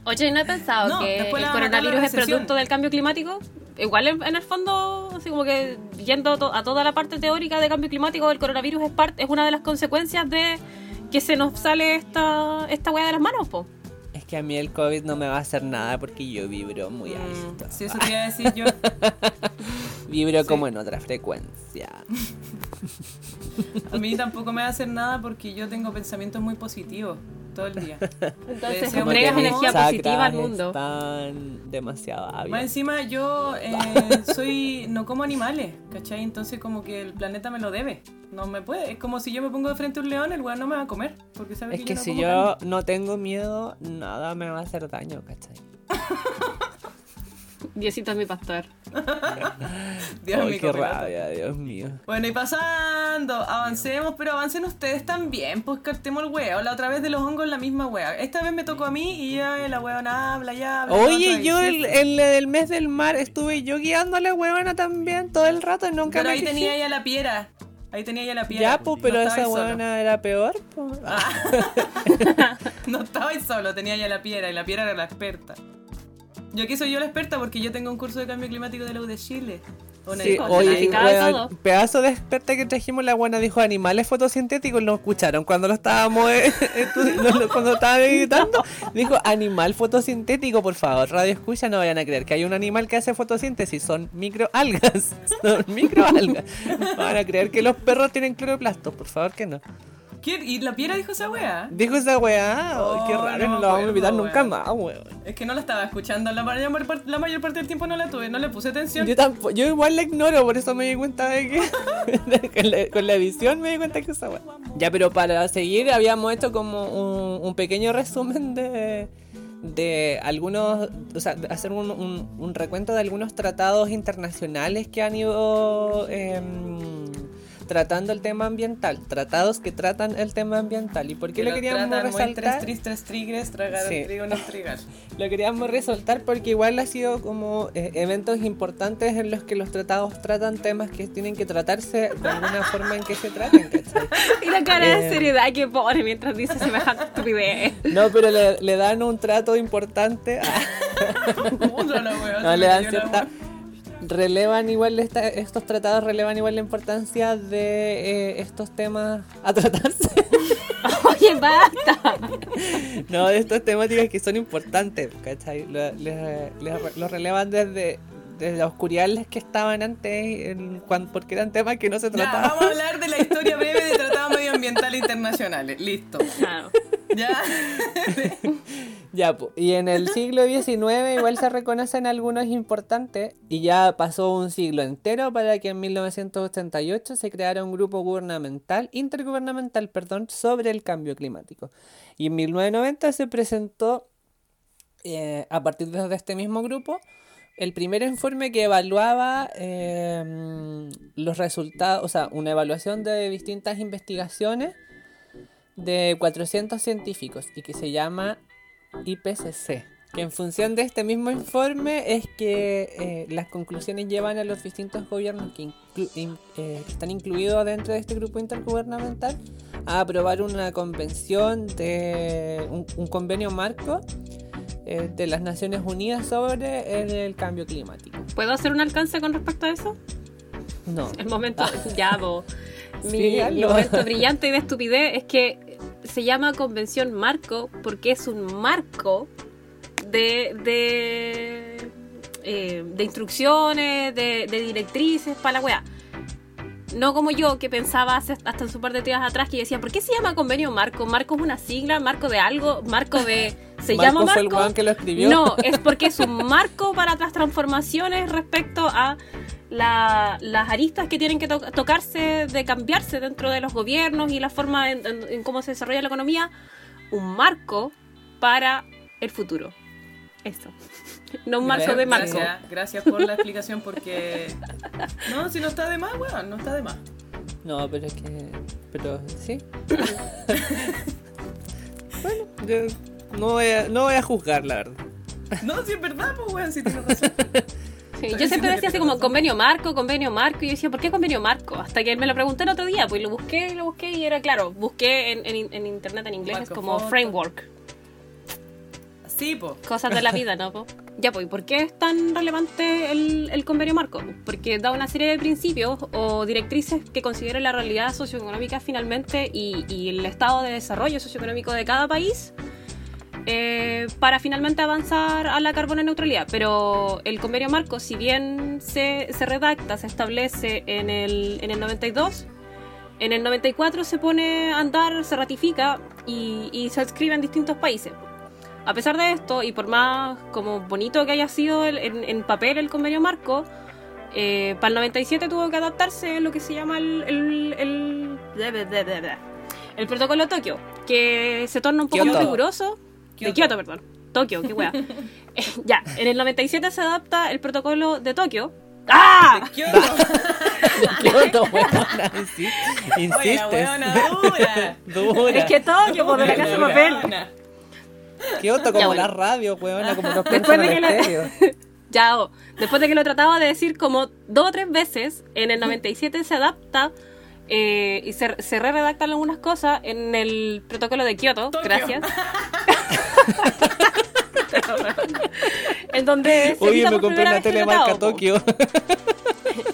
S2: Oye, ¿no he pensado
S1: No,
S2: que el coronavirus es producto del cambio climático? Igual en, en el fondo, así como que yendo to- a toda la parte teórica de cambio climático, el coronavirus es, parte es una de las consecuencias de que se nos sale esta, esta weá de las manos, po.
S3: Que a mí el COVID no me va a hacer nada porque yo vibro muy
S1: Mm,
S3: alto.
S1: si eso te iba a decir yo.
S3: Vibro como en otra frecuencia.
S1: A mí tampoco me va a hacer nada porque yo tengo pensamientos muy positivos todo el día.
S2: Entonces entregas energía positiva al mundo.
S3: Están demasiado
S1: Más
S3: abiertos.
S1: encima yo eh, soy no como animales, ¿cachai? Entonces como que el planeta me lo debe. No me puede. Es como si yo me pongo de frente a un león, el weón no me va a comer. Porque sabe
S3: Es
S1: que,
S3: que
S1: yo no
S3: si
S1: como
S3: yo
S1: carne.
S3: no tengo miedo, nada me va a hacer daño, ¿cachai?
S2: Diosito es mi pastor.
S1: Dios
S3: Ay,
S1: mi
S3: qué rabia, Dios mío.
S1: Bueno, y pasando, avancemos, pero avancen ustedes también, pues cartemos el huevo. La otra vez de los hongos la misma wea. Esta vez me tocó a mí y ya la huevona habla, ya habla.
S3: Oye, yo el, el del mes del mar estuve yo guiando a la huevona también todo el rato y nunca
S1: Pero
S3: me
S1: ahí
S3: quejé.
S1: tenía ya la piedra. Ahí tenía ya la piedra.
S3: Ya, pues, pero
S1: no
S3: esa huevona era peor, pues.
S1: No estabais solo, tenía ya la piedra y la piedra era la experta. Yo aquí soy yo la experta porque yo tengo un curso de cambio climático de la U de Chile. Una
S3: Sí, oye, pedazo de experta que trajimos, la buena dijo animales fotosintéticos, lo escucharon cuando lo estábamos eh, cuando estaban editando, dijo animal fotosintético, por favor, radio escucha, no vayan a creer que hay un animal que hace fotosíntesis, son microalgas, son microalgas. Van a creer que los perros tienen cloroplastos, por favor que no.
S1: ¿Quién? ¿Y la piedra dijo esa wea?
S3: Dijo esa weá, qué
S1: Oh,
S3: raro,
S1: no
S3: lo vamos a
S1: acuerdo,
S3: nunca más, weón.
S1: Es que no la estaba escuchando, la mayor, par- la mayor parte del tiempo no la tuve, no le puse atención.
S3: Yo, tampoco, yo igual la ignoro, por eso me di cuenta de que con, la, con la edición me di cuenta que esa weá. Ya, pero para seguir habíamos hecho como un, un pequeño resumen de, de algunos, o sea, hacer un, un- un recuento de algunos tratados internacionales que han ido em, tratando el tema ambiental, tratados que tratan el tema ambiental. ¿Y por qué
S1: Que
S3: lo queríamos
S1: tratan muy
S3: resaltar?
S1: Tres tris, tres tigres, tragaron
S3: Sí.
S1: trigo, no trigar.
S3: Lo queríamos resaltar porque igual ha sido como eh, eventos importantes en los que los tratados tratan temas que tienen que tratarse de alguna forma en que se traten, ¿cachai?
S2: Y la cara de
S3: Eh.
S2: seriedad que pone mientras dice semejante estupidez.
S3: No, pero le, le dan un trato importante.
S1: wea,
S3: no, le dan cierta... Relevan igual esta- estos tratados relevan igual la importancia de eh, estos temas a tratarse.
S2: Oye, basta.
S3: No, de estas temáticas que son importantes, ¿cachai? Lo- Los relevan desde, desde la oscuridad en las que estaban antes, en cuan- porque eran temas que no se
S1: Ya,
S3: trataban.
S1: vamos a hablar de la historia breve de tratados medioambientales internacionales. Listo.
S2: Claro.
S1: Ya.
S3: Y en el siglo XIX igual se reconocen algunos importantes y ya pasó un siglo entero para que en 1988 se creara un grupo gubernamental, intergubernamental, perdón, sobre el cambio climático. Y en 1990 se presentó, eh, a partir de este mismo grupo, el primer informe que evaluaba eh, los resultados, o sea, una evaluación de distintas investigaciones de 400 científicos y que se llama IPCC. Que en función de este mismo informe es que eh, las conclusiones llevan a los distintos gobiernos que, inclu- in- eh, que están incluidos dentro de este grupo intergubernamental a aprobar una convención de un, un convenio marco eh, de las Naciones Unidas sobre el, el cambio climático.
S2: ¿Puedo hacer un alcance con respecto a eso?
S3: No.
S2: El momento, ya. Mi,
S3: Sí,
S2: mi
S3: hazlo.
S2: momento brillante y de estupidez es que se llama Convención Marco porque es un marco de, de, eh, de instrucciones, de, de directrices para la weá. No como yo, que pensaba hace- hasta un par de días atrás que decía, ¿por qué se llama convenio marco? ¿Marco es una sigla? ¿Marco de algo? ¿Marco de...? ¿Se llama
S3: Marco que lo escribió.
S2: No, es porque es un marco para las transformaciones respecto a la- las aristas que tienen que to- tocarse, de cambiarse dentro de los gobiernos y la forma en, en- en cómo se desarrolla la economía. Un marco para el futuro. Eso. No un marco de marco.
S1: Gracias, gracias por la explicación porque... No, si no está de más, weón, no está de más.
S3: No, pero es que. Pero sí. bueno, yo no voy, a, no voy a juzgar, la verdad.
S1: No, si es verdad, pues weón, si tienes razón.
S2: Sí, yo siempre decía así como convenio marco, convenio marco, y yo decía, ¿por qué convenio marco? Hasta que me lo pregunté el otro día, pues lo busqué, lo busqué y era claro, busqué en, en- en internet en inglés, es
S1: Marco
S2: como
S1: foto.
S2: framework.
S1: Sí, pues.
S2: Cosas de la vida, ¿no? po? Ya, pues, ¿y ¿por qué es tan relevante el, el convenio marco? Porque da una serie de principios o directrices que consideran la realidad socioeconómica finalmente y, y el estado de desarrollo socioeconómico de cada país eh, para finalmente avanzar a la carbono neutralidad. Pero el convenio marco, si bien se, se redacta, se establece en el, en el 92, en el 94 se pone a andar, se ratifica y, y se escribe en distintos países. A pesar de esto, y por más como bonito que haya sido el- en, en papel el convenio marco, eh, para el 97 tuvo que adaptarse lo que se llama el, el, el, el protocolo Tokio, que se torna un poco más riguroso. De
S1: Kioto.
S2: Perdón. Tokio, qué wea. Eh, ya, en el 97 se adapta el protocolo de Tokio. ¡Ah!
S1: De Kioto.
S3: Kioto, weona, insi-
S1: Oye,
S3: Insistes.
S1: weona dura.
S3: Dura.
S2: Es que Tokio, pues, de la casa de papel.
S3: Kioto como
S2: Ya, bueno.
S3: la radio, weona, como los
S2: Después de que la-. Ya, oh, después de que lo trataba de decir como dos o tres veces, en el 97 se adapta eh, y se, se re-redactan algunas cosas en el protocolo de Kioto,
S1: Tokio.
S2: gracias. En donde se
S3: Oye, me compré una
S2: vez el
S3: tele
S2: tratado,
S3: marca
S2: po.
S3: Tokio.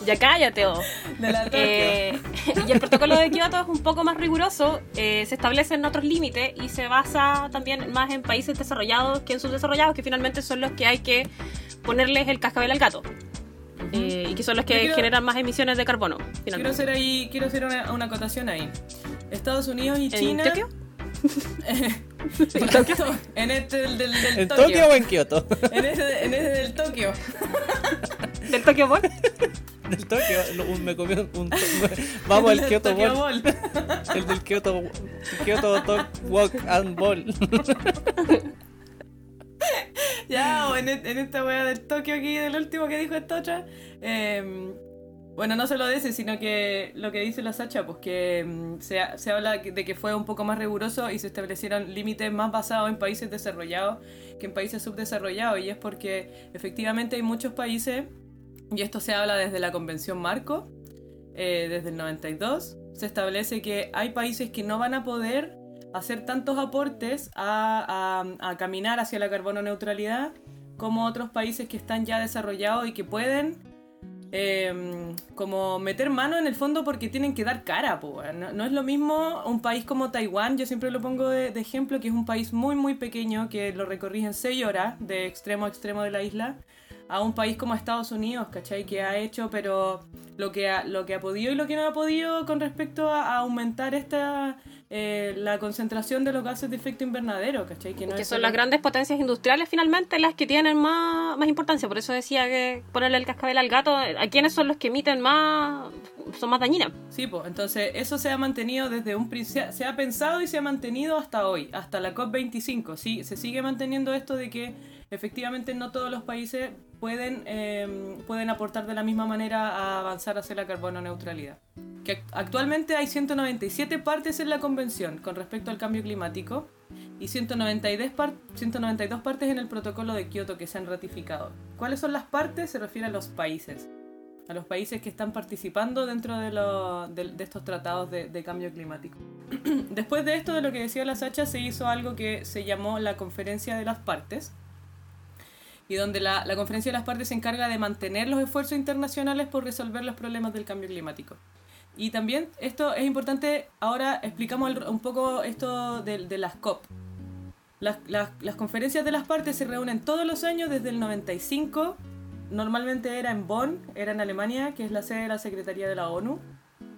S2: Ya cállate, oh.
S1: De la.
S2: Eh, y el protocolo de Kioto es un poco más riguroso, eh, se establecen otros límites y se basa también más en países desarrollados que en subdesarrollados, que finalmente son los que hay que ponerles el cascabel al gato. Eh, y que son los que
S1: quiero-
S2: generan más emisiones de carbono,
S1: Quiero
S2: finalmente.
S1: hacer ahí, quiero hacer una, una acotación ahí. Estados Unidos y
S2: ¿En
S1: China.
S2: Tokio?
S1: en este del, del, del
S3: ¿En
S1: Tokio.
S3: Tokio o en Kioto?
S1: En ese, en ese del Tokio.
S2: ¿Del Tokyo Ball?
S3: Del Tokio. un- me comí un. un- Vamos al Kyoto. Ball. El del Kyoto. Kyoto Talk Walk and Ball.
S1: Ya, o en, e- en esta wea del Tokio aquí, del último que dijo esta otra. eh, bueno, no solo de ese, sino que lo que dice la Sacha, pues que mm, se, ha- se habla de que fue un poco más riguroso y se establecieron límites más basados en países desarrollados que en países subdesarrollados. Y es porque efectivamente hay muchos países, y esto se habla desde la Convención Marco, eh, desde el 92, se establece que hay países que no van a poder hacer tantos aportes a caminar hacia la carbono neutralidad como otros países que están ya desarrollados y que pueden eh, como meter mano en el fondo porque tienen que dar cara, weón. no, es lo mismo un país como Taiwán, yo siempre lo pongo de, ejemplo, que es un país muy muy pequeño que lo recorrí en 6 horas de extremo a extremo de la isla, a un país como Estados Unidos, ¿cachai? Que ha hecho, pero lo que ha, lo que ha podido y lo que no ha podido con respecto a aumentar esta, eh, la concentración de los gases de efecto invernadero, ¿cachai?
S2: Que,
S1: no es
S2: son
S1: solo-
S2: las grandes potencias industriales finalmente las que tienen más, más importancia. Por eso decía que ponerle el cascabel al gato, ¿a quiénes son los que emiten más, son más dañinas?
S1: Sí, pues, entonces eso se ha mantenido desde un principio, se ha pensado y se ha mantenido hasta hoy, hasta la COP25. Sí, se sigue manteniendo esto de que efectivamente no todos los países pueden, eh, pueden aportar de la misma manera a avanzar hacia la carbono neutralidad. Que act- actualmente hay 197 partes en la convención con respecto al cambio climático y 192, par- 192 partes en el protocolo de Kioto que se han ratificado. ¿Cuáles son las partes? Se refiere a los países a los países que están participando dentro de, lo- de- de estos tratados de, de cambio climático. Después de esto, de lo que decía la Sacha, se hizo algo que se llamó la Conferencia de las Partes, y donde la, Conferencia de las Partes se encarga de mantener los esfuerzos internacionales por resolver los problemas del cambio climático. Y también esto es importante, ahora explicamos un poco esto de, las COP. Las- las conferencias de las partes se reúnen todos los años desde el 95 normalmente era en Bonn, era en Alemania, que es la sede de la Secretaría de la ONU,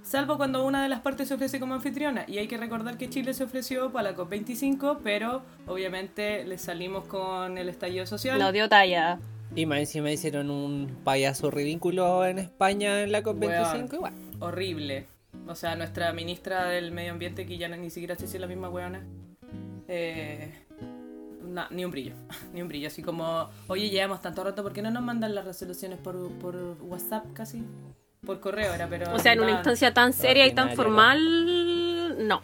S1: salvo cuando una de las partes se ofrece como anfitriona. Y hay que recordar que Chile se ofreció para la COP25, pero obviamente le salimos con el estallido social.
S2: No dio talla.
S3: Y más encima hicieron un payaso ridículo en España en la COP25
S1: Weón.
S3: igual.
S1: Horrible. O sea, nuestra ministra del Medio Ambiente, que ya no- ni siquiera sé si es la misma weona, eh, ni un brillo, ni un brillo. Así como, oye, llevamos tanto rato, ¿por qué no nos mandan las resoluciones por, por WhatsApp casi? Por correo era, pero...
S2: O sea, en una
S1: nada.
S2: instancia tan seria y tan formal, no.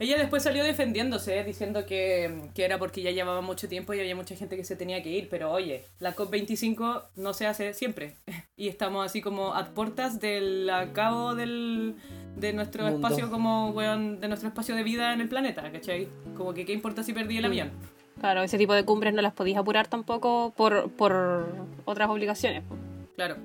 S1: Ella después salió defendiéndose, diciendo que, que era porque ya llevaba mucho tiempo y había mucha gente que se tenía que ir. Pero oye, la COP25 no se hace siempre. Y estamos así como a puertas del acabo del, de nuestro
S3: Mundo.
S1: espacio como, weón, de nuestro espacio de vida en el planeta, ¿cachai? Como que qué importa si perdí el avión.
S2: Claro, ese tipo de cumbres no las podéis apurar tampoco por, por otras obligaciones.
S1: Claro.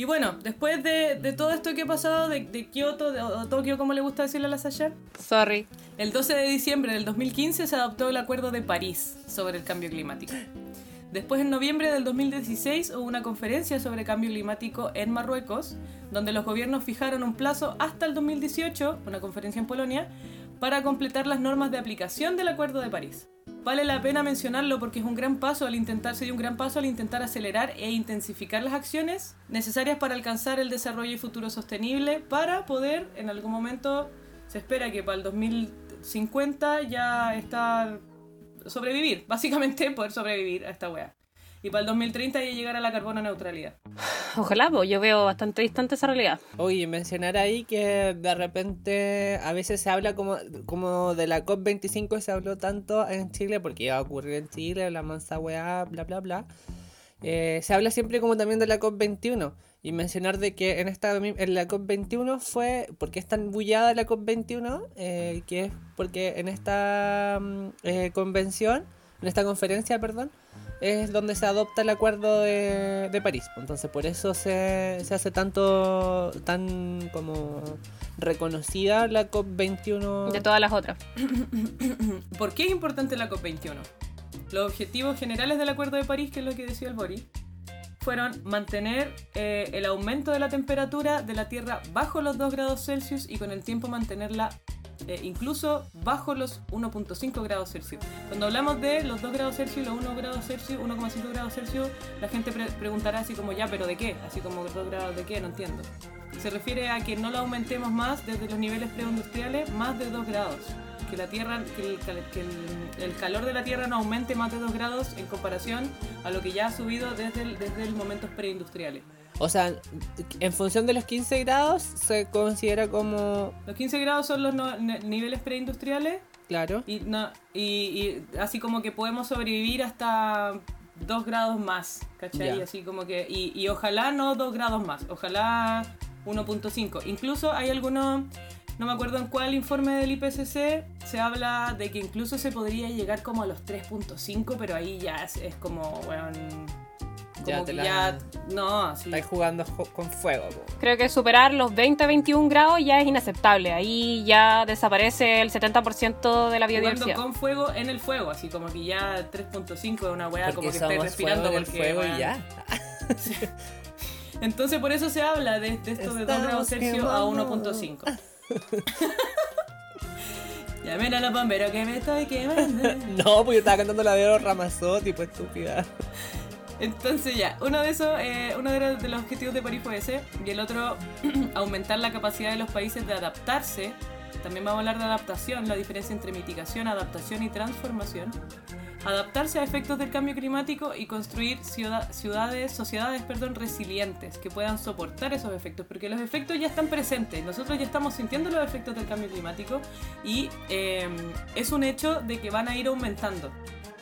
S1: Y bueno, después de, de todo esto que ha pasado, de, de Kioto, de, o Tokio, como le gusta decirle a la Sasha,
S2: Sorry.
S1: El 12 de diciembre del 2015 se adoptó el Acuerdo de París sobre el cambio climático. Después, en noviembre del 2016, hubo una conferencia sobre cambio climático en Marruecos, donde los gobiernos fijaron un plazo hasta el 2018, una conferencia en Polonia, para completar las normas de aplicación del Acuerdo de París. Vale la pena mencionarlo porque es un gran paso al intentar, se un gran paso al intentar acelerar e intensificar las acciones necesarias para alcanzar el desarrollo y futuro sostenible para poder, en algún momento, se espera que para el 2050 ya estar sobrevivir, básicamente poder sobrevivir a esta wea. Y para el 2030 ya llegar a la carbono neutralidad.
S2: Ojalá, pues yo veo bastante distante esa realidad.
S3: Oye, mencionar ahí que de repente a veces se habla como, como de la COP25 se habló tanto en Chile porque iba a ocurrir en Chile, la mansa weá, bla bla bla. Eh, se habla siempre como también de la COP21 y mencionar de que en esta en la COP21 fue porque es tan bullada la COP21 eh, que es porque en esta mm, eh, convención en esta conferencia perdón es donde se adopta el acuerdo de, de París entonces por eso se, se hace tanto tan como reconocida la COP21
S2: De todas las otras.
S1: ¿Por qué es importante la COP21? Los objetivos generales del Acuerdo de París, que es lo que decía el Boris, fueron mantener eh, el aumento de la temperatura de la Tierra bajo los 2 grados Celsius y con el tiempo mantenerla eh, incluso bajo los 1.5 grados Celsius. Cuando hablamos de los 2 grados Celsius los 1 grados Celsius, 1,5 grados Celsius, la gente pre- preguntará así como ya, pero ¿de qué? Así como 2 grados de qué, no entiendo. Se refiere a que no lo aumentemos más desde los niveles preindustriales más de 2 grados. Que la Tierra, que, el, calor de la Tierra no aumente más de 2 grados en comparación a lo que ya ha subido desde desde el momentos preindustriales.
S3: O sea en función de los 15 grados se considera como
S1: Los 15 grados son los no- niveles preindustriales
S3: claro
S1: y, no, y, y así como que podemos sobrevivir hasta 2 grados más, ¿cachai?
S3: Ya.
S1: Así como que, y, y ojalá no 2 grados más, ojalá 1.5. Incluso hay algunos, no me acuerdo en cuál informe del IPCC, se habla de que incluso se podría llegar como a los 3.5, pero ahí ya es, es como, weón, como
S3: Ya
S1: que
S3: te la-
S1: ya, no, así.
S3: estáis jugando con fuego po.
S2: Creo que superar los 20-21 grados ya es inaceptable. Ahí ya desaparece el 70% de la
S1: Jugando
S2: biodiversidad.
S1: con fuego en el fuego, así como que ya 3.5 es una weá
S3: porque
S1: como que estáis respirando
S3: fuego
S1: porque,
S3: fuego y ya
S1: Entonces por eso se habla de, de esto de 2 grados
S3: Estamos
S1: Celsius a
S3: quemando.
S1: 1.5. Llamen a los bomberos que me estoy quemando.
S3: No, pues yo estaba cantando la de los Ramazotti, pues estúpida.
S1: Entonces ya, uno de esos, eh, uno de los, de los objetivos de París fue ese, y el otro, aumentar la capacidad de los países de adaptarse. También vamos a hablar de adaptación, la diferencia entre mitigación, adaptación y transformación. Adaptarse a efectos del cambio climático y construir ciudad- ciudades, sociedades, perdón, resilientes que puedan soportar esos efectos, porque los efectos ya están presentes. Nosotros ya estamos sintiendo los efectos del cambio climático y eh, es un hecho de que van a ir aumentando.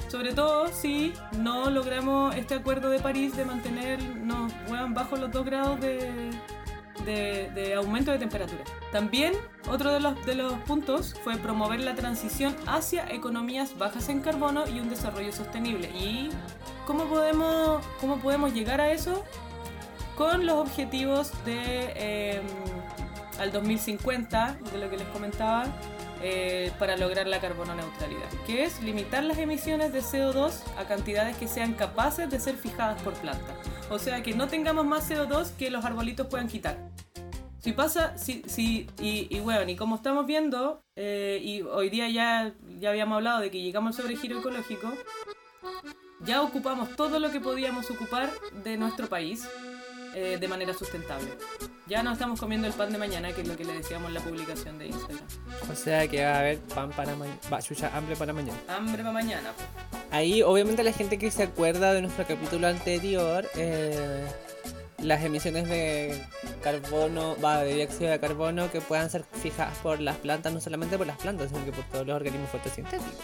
S1: Sobre todo si no logramos este acuerdo de París de mantenernos bajo los 2 grados de, de- aumento de temperatura. También otro de los, de los puntos fue promover la transición hacia economías bajas en carbono y un desarrollo sostenible. ¿Y cómo podemos, cómo podemos llegar a eso? Con los objetivos de eh, al 2050, de lo que les comentaba, eh, para lograr la carbono neutralidad, que es limitar las emisiones de CO2 a cantidades que sean capaces de ser fijadas por planta. O sea, que no tengamos más CO2 que los arbolitos puedan quitar. Si pasa, si, si, y, y bueno, y como estamos viendo, eh, y hoy día ya, ya habíamos hablado de que llegamos al sobregiro ecológico, ya ocupamos todo lo que podíamos ocupar de nuestro país eh, de manera sustentable. Ya no estamos comiendo el pan de mañana, que es lo que le decíamos en la publicación de Instagram.
S3: O sea que va a haber pan para mañana. Va, chucha, hambre para mañana.
S1: Hambre para mañana.
S3: Ahí, obviamente, la gente que se acuerda de nuestro capítulo anterior, eh, las emisiones de carbono, va, de dióxido de carbono que puedan ser fijadas por las plantas, no solamente por las plantas, sino que por todos los organismos fotosintéticos.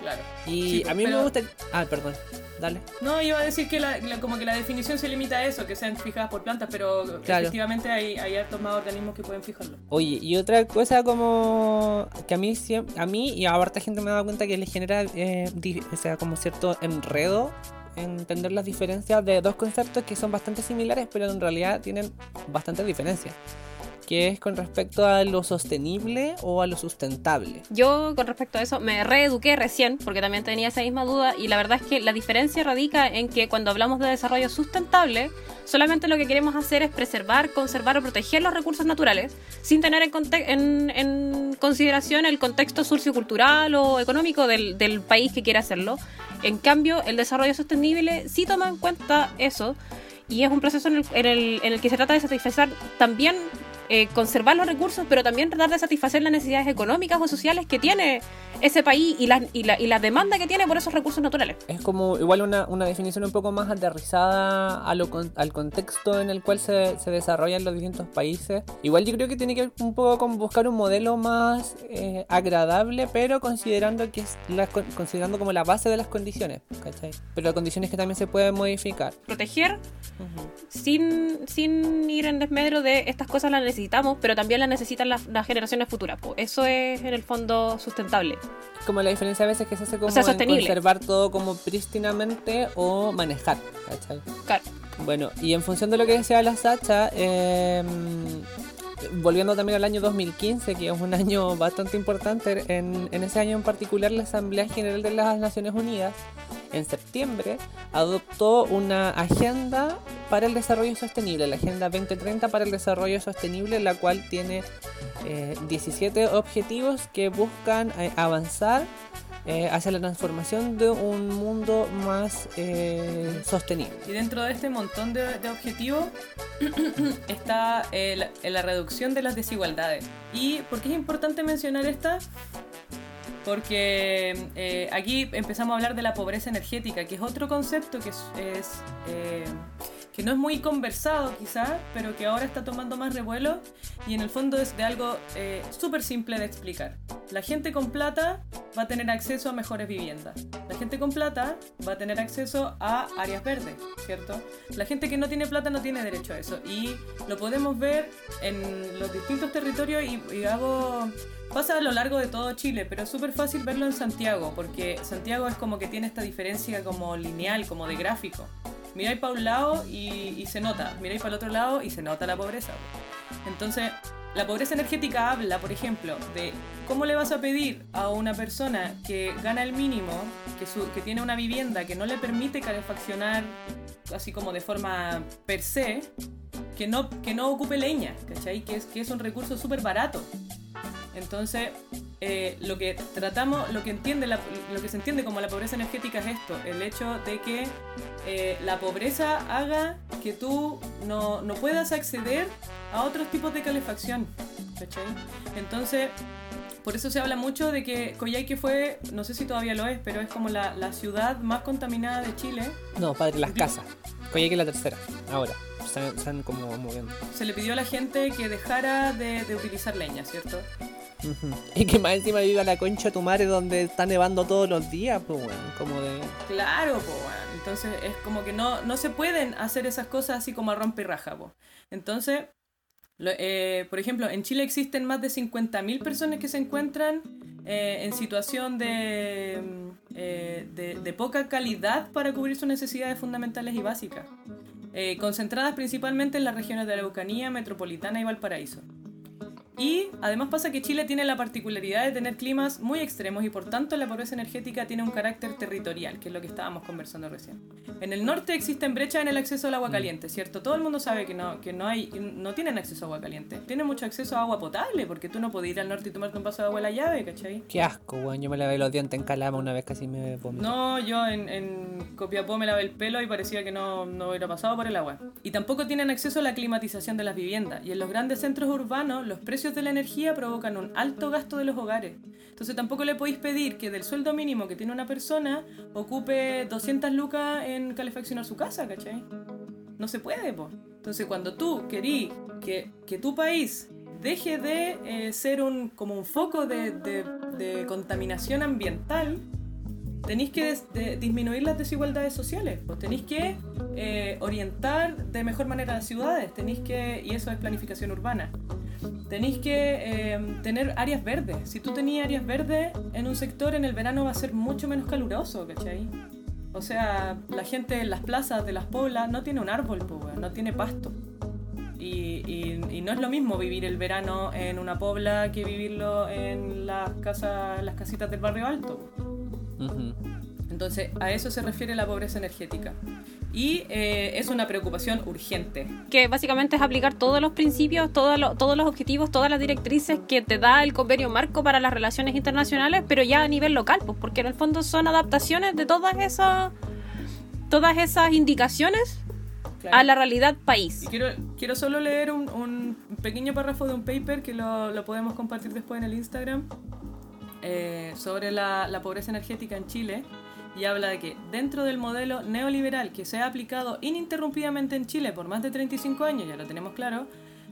S1: Claro.
S3: Y
S1: Sí,
S3: a mí
S1: pero-
S3: me gusta. Ah, perdón, dale.
S1: No, iba a decir que la, la- como que la definición se limita a eso, que sean fijadas por plantas, pero
S3: Claro.
S1: efectivamente hay, hay hartos más organismos que pueden fijarlo.
S3: Oye, y otra cosa como que a mí a mí y a harta gente me ha dado cuenta que les genera eh, o sea, como cierto enredo entender las diferencias de dos conceptos que son bastante similares, pero en realidad tienen bastantes diferencias. Que es con respecto a lo sostenible o a lo sustentable.
S2: Yo con respecto a eso me reeduqué recién porque también tenía esa misma duda y la verdad es que la diferencia radica en que cuando hablamos de desarrollo sustentable solamente lo que queremos hacer es preservar, conservar o proteger los recursos naturales sin tener en, en- en consideración el contexto sociocultural o económico del, del país que quiere hacerlo. En cambio, el desarrollo sostenible sí toma en cuenta eso y es un proceso en el, en el- en el que se trata de satisfacer también eh, conservar los recursos, pero también tratar de satisfacer las necesidades económicas o sociales que tiene ese país y la, y la, y la demanda que tiene por esos recursos naturales.
S3: Es como igual una, una definición un poco más aterrizada a lo con- al contexto en el cual se, se desarrollan los distintos países. Igual yo creo que tiene que ver un poco con buscar un modelo más eh, agradable, pero considerando que es la, con- considerando como la base de las condiciones, ¿cachai? Pero condiciones que también se pueden modificar.
S2: Proteger sin, sin ir en desmedro de estas cosas las necesitamos, pero también las necesitan las, las generaciones futuras. po. Eso es en el fondo sustentable.
S3: Como la diferencia a veces que se hace como
S2: sea, sostenible.
S3: conservar todo como prístinamente o manejar, ¿cachai?
S2: Claro.
S3: Bueno, y en función de lo que decía la Sacha, eh, volviendo también al año 2015, que es un año bastante importante, en, en ese año en particular la Asamblea General de las Naciones Unidas, en septiembre, adoptó una agenda para el desarrollo sostenible, la Agenda 2030 para el Desarrollo Sostenible, la cual tiene eh, 17 objetivos que buscan eh, avanzar eh, hacia la transformación de un mundo más eh, sostenible.
S1: Y dentro de este montón de, de objetivos está eh, la, eh, la reducción de las desigualdades. ¿Y por qué es importante mencionar esta? Porque eh, aquí empezamos a hablar de la pobreza energética, que es otro concepto que es, es, eh, que no es muy conversado quizás, pero que ahora está tomando más revuelo y en el fondo es de algo eh, súper simple de explicar. La gente con plata va a tener acceso a mejores viviendas. La gente con plata va a tener acceso a áreas verdes, ¿cierto? La gente que no tiene plata no tiene derecho a eso. Y lo podemos ver en los distintos territorios y, y hago... Pasa a lo largo de todo Chile, pero es súper fácil verlo en Santiago, porque Santiago es como que tiene esta diferencia como lineal, como de gráfico. Miráis para un lado y, se nota, miráis para el otro lado y se nota la pobreza. Entonces, la pobreza energética habla, por ejemplo, de cómo le vas a pedir a una persona que gana el mínimo, que tiene una vivienda que no le permite calefaccionar así como de forma per se, que no, que no ocupe leña, ¿cachai? Que es, que es un recurso súper barato. Entonces, eh, lo que tratamos, lo que entiende, la- lo que se entiende como la pobreza energética es esto, el hecho de que eh, la pobreza haga que tú no, no puedas acceder a otros tipos de calefacción. ¿cachai? Entonces, por eso se habla mucho de que Coyhaique fue, no sé si todavía lo es, pero es como la, la ciudad más contaminada de Chile.
S3: No, padre, las casas. Coyhaique es la tercera, ahora. Están, están como moviendo.
S1: Se le pidió a la gente que dejara de, de utilizar leña, ¿cierto?
S3: Y que más encima viva la concha de tu madre donde está nevando todos los días, pues bueno, como de...
S1: Claro, po, weón. Entonces es como que no, no se pueden hacer esas cosas así como a rompe y raja, po. Entonces, lo- eh, por ejemplo, en Chile existen más de 50.000 personas que se encuentran eh, en situación de, mm, eh, de, de poca calidad para cubrir sus necesidades fundamentales y básicas, eh, concentradas principalmente en las regiones de Araucanía, Metropolitana y Valparaíso. Y además pasa que Chile tiene la particularidad de tener climas muy extremos y por tanto la pobreza energética tiene un carácter territorial, que es lo que estábamos conversando recién. En el norte existen brechas en el acceso al agua caliente, ¿cierto? Todo el mundo sabe que no, que no, hay, no tienen acceso a agua caliente. Tienen mucho acceso a agua potable, porque tú no puedes ir al norte y tomarte un vaso de agua de la llave, ¿cachai?
S3: Qué asco, weón. Yo me lavé los dientes en Calama una vez casi me vomité.
S1: No, yo en, en Copiapó me lavé el pelo y parecía que no, no hubiera pasado por el agua. Y tampoco tienen acceso a la climatización de las viviendas. Y en los grandes centros urbanos, los precios de la energía provocan un alto gasto de los hogares. Entonces tampoco le podéis pedir que del sueldo mínimo que tiene una persona ocupe 200 lucas en calefaccionar su casa, ¿cachai? No se puede, po. Entonces cuando tú querís que, que tu país deje de eh, ser un, como un foco de, de- de contaminación ambiental, tenéis que des- de- disminuir las desigualdades sociales, pues tenéis que eh, orientar de mejor manera las ciudades, tenéis que, y eso es planificación urbana, tenéis que eh, tener áreas verdes. Si tú tenías áreas verdes en un sector, en el verano va a ser mucho menos caluroso, ¿cachai? O sea, la gente en las plazas de las poblas no tiene un árbol, pues, no tiene pasto. Y, y- y no es lo mismo vivir el verano en una pobla que vivirlo en las casas, las casitas del barrio alto. Entonces, a eso se refiere la pobreza energética. Y eh, es una preocupación urgente.
S2: que básicamente es aplicar todos los principios, todos los, todos los objetivos, todas las directrices que te da el convenio marco para las relaciones internacionales, pero ya a nivel local, pues porque en el fondo son adaptaciones de todas esas todas esas indicaciones
S1: Claro.
S2: a la realidad país.
S1: Y quiero, quiero solo leer un, un pequeño párrafo de un paper que lo, lo podemos compartir después en el Instagram eh, sobre la, la pobreza energética en Chile y habla de que dentro del modelo neoliberal que se ha aplicado ininterrumpidamente en Chile por más de 35 años, ya lo tenemos claro,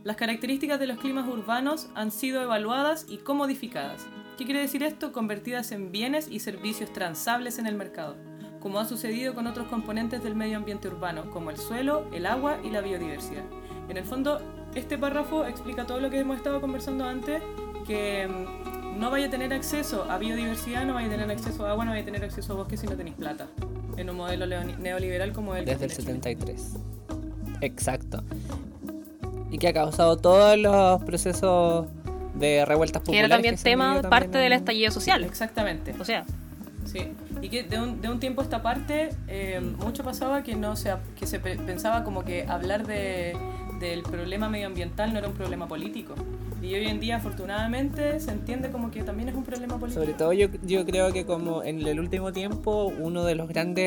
S1: las características de los climas urbanos han sido evaluadas y comodificadas. ¿Qué quiere decir esto? Convertidas en bienes y servicios transables en el mercado, como ha sucedido con otros componentes del medio ambiente urbano, como el suelo, el agua y la biodiversidad. En el fondo, este párrafo explica todo lo que hemos estado conversando antes, que mm, no vaya a tener acceso a biodiversidad, no vaya a tener acceso a agua, no vaya a tener acceso a bosques si no tenéis plata, en un modelo neoliberal como el que
S3: Desde el
S1: tiene Chile.
S3: 73. Exacto. Y que ha causado todos los procesos de revueltas
S2: Que
S3: populares.
S2: era también
S3: que se han
S2: tema, parte
S3: también
S2: del estallido social.
S1: Exactamente.
S2: O sea,
S1: Sí, y que de un, de un tiempo a esta parte eh, mucho pasaba que no se, que se pe- pensaba como que hablar de, del problema medioambiental no era un problema político. Y hoy en día afortunadamente se entiende como que también es un problema político.
S3: Sobre todo yo, yo creo que como en el último tiempo uno de los grandes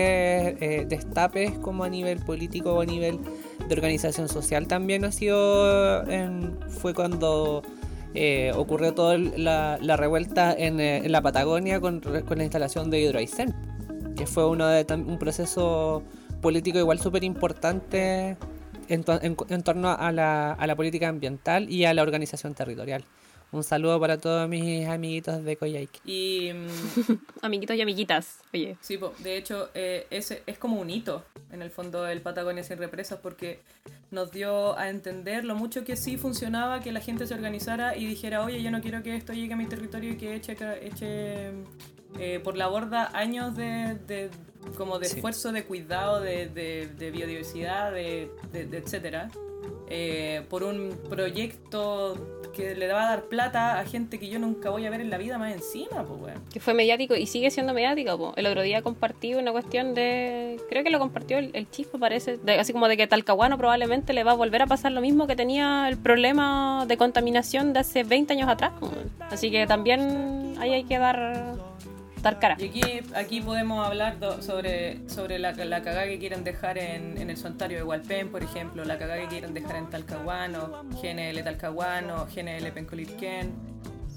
S3: eh, destapes como a nivel político o a nivel de organización social también ha sido en- fue cuando eh, ocurrió toda la, la revuelta en, eh, en la Patagonia con, con la instalación de Hidroaicén que fue uno de, un proceso político igual súper importante en, to- en- en torno a la, a la política ambiental y a la organización territorial. Un saludo para todos mis amiguitos de Coyhaique.
S1: Y mm,
S2: amiguitos y amiguitas, oye.
S1: sí, po, de hecho eh, es, es como un hito en el fondo el Patagonia sin represas porque nos dio a entender lo mucho que sí funcionaba que la gente se organizara y dijera, oye, yo no quiero que esto llegue a mi territorio y que eche, eche eh, por la borda años de, de- como de
S3: Sí.
S1: esfuerzo, de cuidado, de, de- de biodiversidad, de, de- de etcétera, eh, por un proyecto que le va a dar plata a gente que yo nunca voy a ver en la vida más encima, pues weón.
S2: que fue mediático y sigue siendo mediático. po. El otro día compartí una cuestión de. Creo que lo compartió el, el Chispa, parece. de- así como de que Talcahuano probablemente le va a volver a pasar lo mismo que tenía el problema de contaminación de hace 20 años atrás. Así que también ahí hay que dar,
S1: Y aquí, podemos hablar sobre, sobre la, cagada que quieren dejar en, en el santuario de Hualpén, por ejemplo, la cagada que quieren dejar en Talcahuano, GNL Talcahuano, GNL Pencolirquén.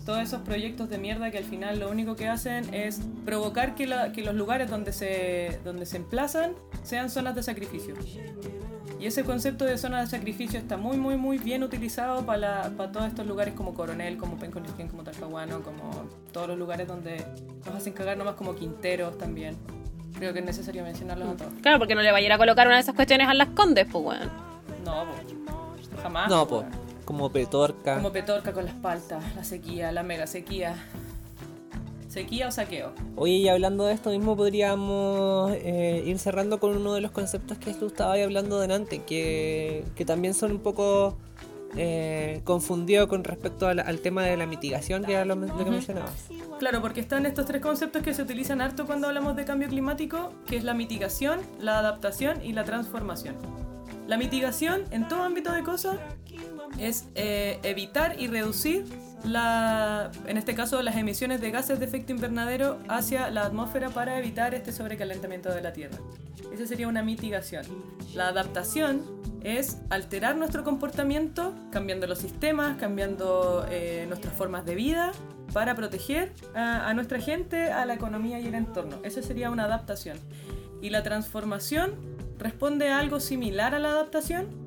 S1: Todos esos proyectos de mierda que al final lo único que hacen es provocar que, la- que los lugares donde se, donde se emplazan sean zonas de sacrificio. Y ese concepto de zona de sacrificio está muy, muy, muy bien utilizado para, para todos estos lugares como Coronel, como Pencolirquén, como Talcahuano, como todos los lugares donde nos hacen cagar nomás como Quinteros también. Creo que es necesario mencionarlos a todos.
S2: Claro, porque no le vaya a ir a colocar una de esas cuestiones a las condes, pues weón.
S1: No, po. jamás.
S3: No,
S1: po,
S3: pues. Como Petorca.
S1: Como Petorca con las paltas, la sequía, la mega sequía. ¿Sequía o saqueo?
S3: Oye, y hablando de esto mismo, podríamos eh, ir cerrando con uno de los conceptos que tú estabas hablando delante, que, que también son un poco eh, confundidos con respecto al, al tema de la mitigación, que era lo, lo que mencionabas.
S1: Claro, porque están estos tres conceptos que se utilizan harto cuando hablamos de cambio climático, que es la mitigación, la adaptación y la transformación. La mitigación, en todo ámbito de cosas, es eh, evitar y reducir, la, en este caso, las emisiones de gases de efecto invernadero hacia la atmósfera para evitar este sobrecalentamiento de la Tierra. Esa sería una mitigación. La adaptación es alterar nuestro comportamiento, cambiando los sistemas, cambiando eh, nuestras formas de vida para proteger a, nuestra gente, a la economía y el entorno. Esa sería una adaptación. Y la transformación responde a algo similar a la adaptación,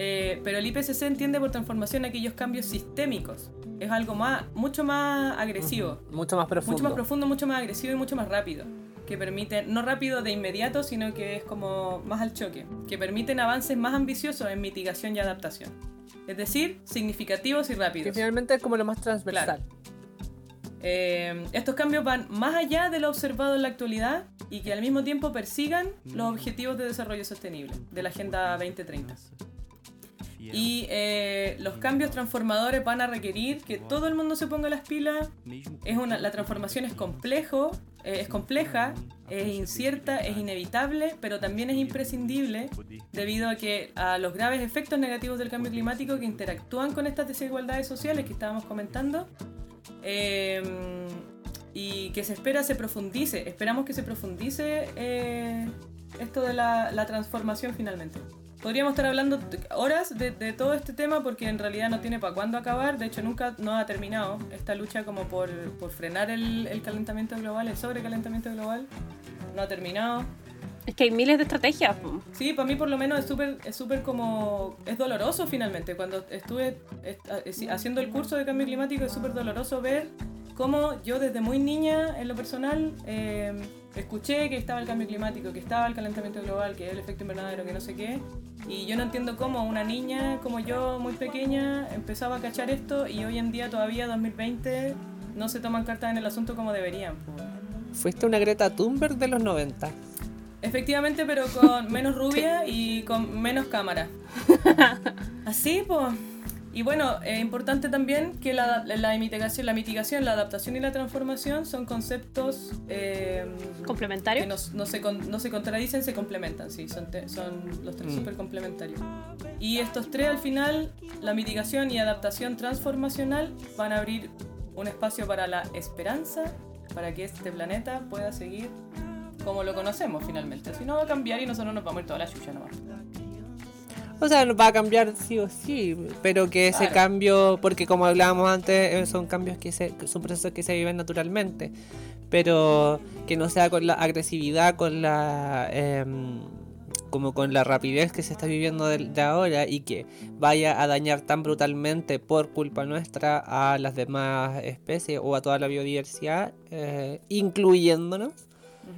S1: eh, pero el IPCC entiende por transformación aquellos cambios sistémicos. Es algo más, mucho más agresivo,
S3: Mucho más profundo.
S1: mucho más profundo, mucho más agresivo y mucho más rápido. Que permiten, no rápido de inmediato, sino que es como más al choque. Que permiten avances más ambiciosos en mitigación y adaptación. Es decir, significativos y
S3: Que
S1: rápidos.
S3: finalmente es como lo más transversal.
S1: Eh, estos cambios van más allá de lo observado en la actualidad y que al mismo tiempo persigan los objetivos de desarrollo sostenible de la Agenda 2030. Y eh, los cambios transformadores van a requerir que todo el mundo se ponga las pilas. Es una, la transformación es complejo, eh, es compleja, es incierta, es inevitable, pero también es imprescindible debido a que a los graves efectos negativos del cambio climático que interactúan con estas desigualdades sociales que estábamos comentando eh, y que se espera se profundice. Esperamos que se profundice eh, esto de la, la transformación finalmente. Podríamos estar hablando horas de, de todo este tema porque en realidad no tiene para cuándo acabar. De hecho, nunca no ha terminado esta lucha como por, por frenar el, el calentamiento global, el sobrecalentamiento global. No ha terminado.
S2: Es que hay miles de estrategias.
S1: Sí, para mí por lo menos es súper es súper como... Es doloroso finalmente. Cuando estuve est- eh, haciendo el curso de cambio climático es súper doloroso ver cómo yo desde muy niña en lo personal eh, escuché que estaba el cambio climático, que estaba el calentamiento global, que el efecto invernadero, que no sé qué. Y yo no entiendo cómo una niña como yo, muy pequeña, empezaba a cachar esto y hoy en día todavía, 2020, no se toman cartas en el asunto como deberían.
S3: Fuiste una Greta Thunberg de los 90.
S1: Efectivamente, pero con menos rubia y con menos cámara. Así, pues. Y bueno, es importante también que la, la mitigación, la mitigación, la adaptación y la transformación son conceptos eh,
S2: Complementarios.
S1: que no, no se, con- no se contradicen, se complementan, sí, son, te- son los tres
S3: Mm.
S1: súper complementarios. Y estos tres al final, la mitigación y adaptación transformacional, van a abrir un espacio para la esperanza, para que este planeta pueda seguir como lo conocemos finalmente. Si no va a cambiar y nosotros nos vamos a ir toda la chucha nomás.
S3: O sea, va a cambiar sí o sí, pero que ese
S1: Claro.
S3: cambio, porque como hablábamos antes, eh, son cambios que se, son procesos que se viven naturalmente, pero que no sea con la agresividad, con la em, como con la rapidez que se está viviendo de, de ahora y que vaya a dañar tan brutalmente por culpa nuestra a las demás especies o a toda la biodiversidad, eh, incluyéndonos,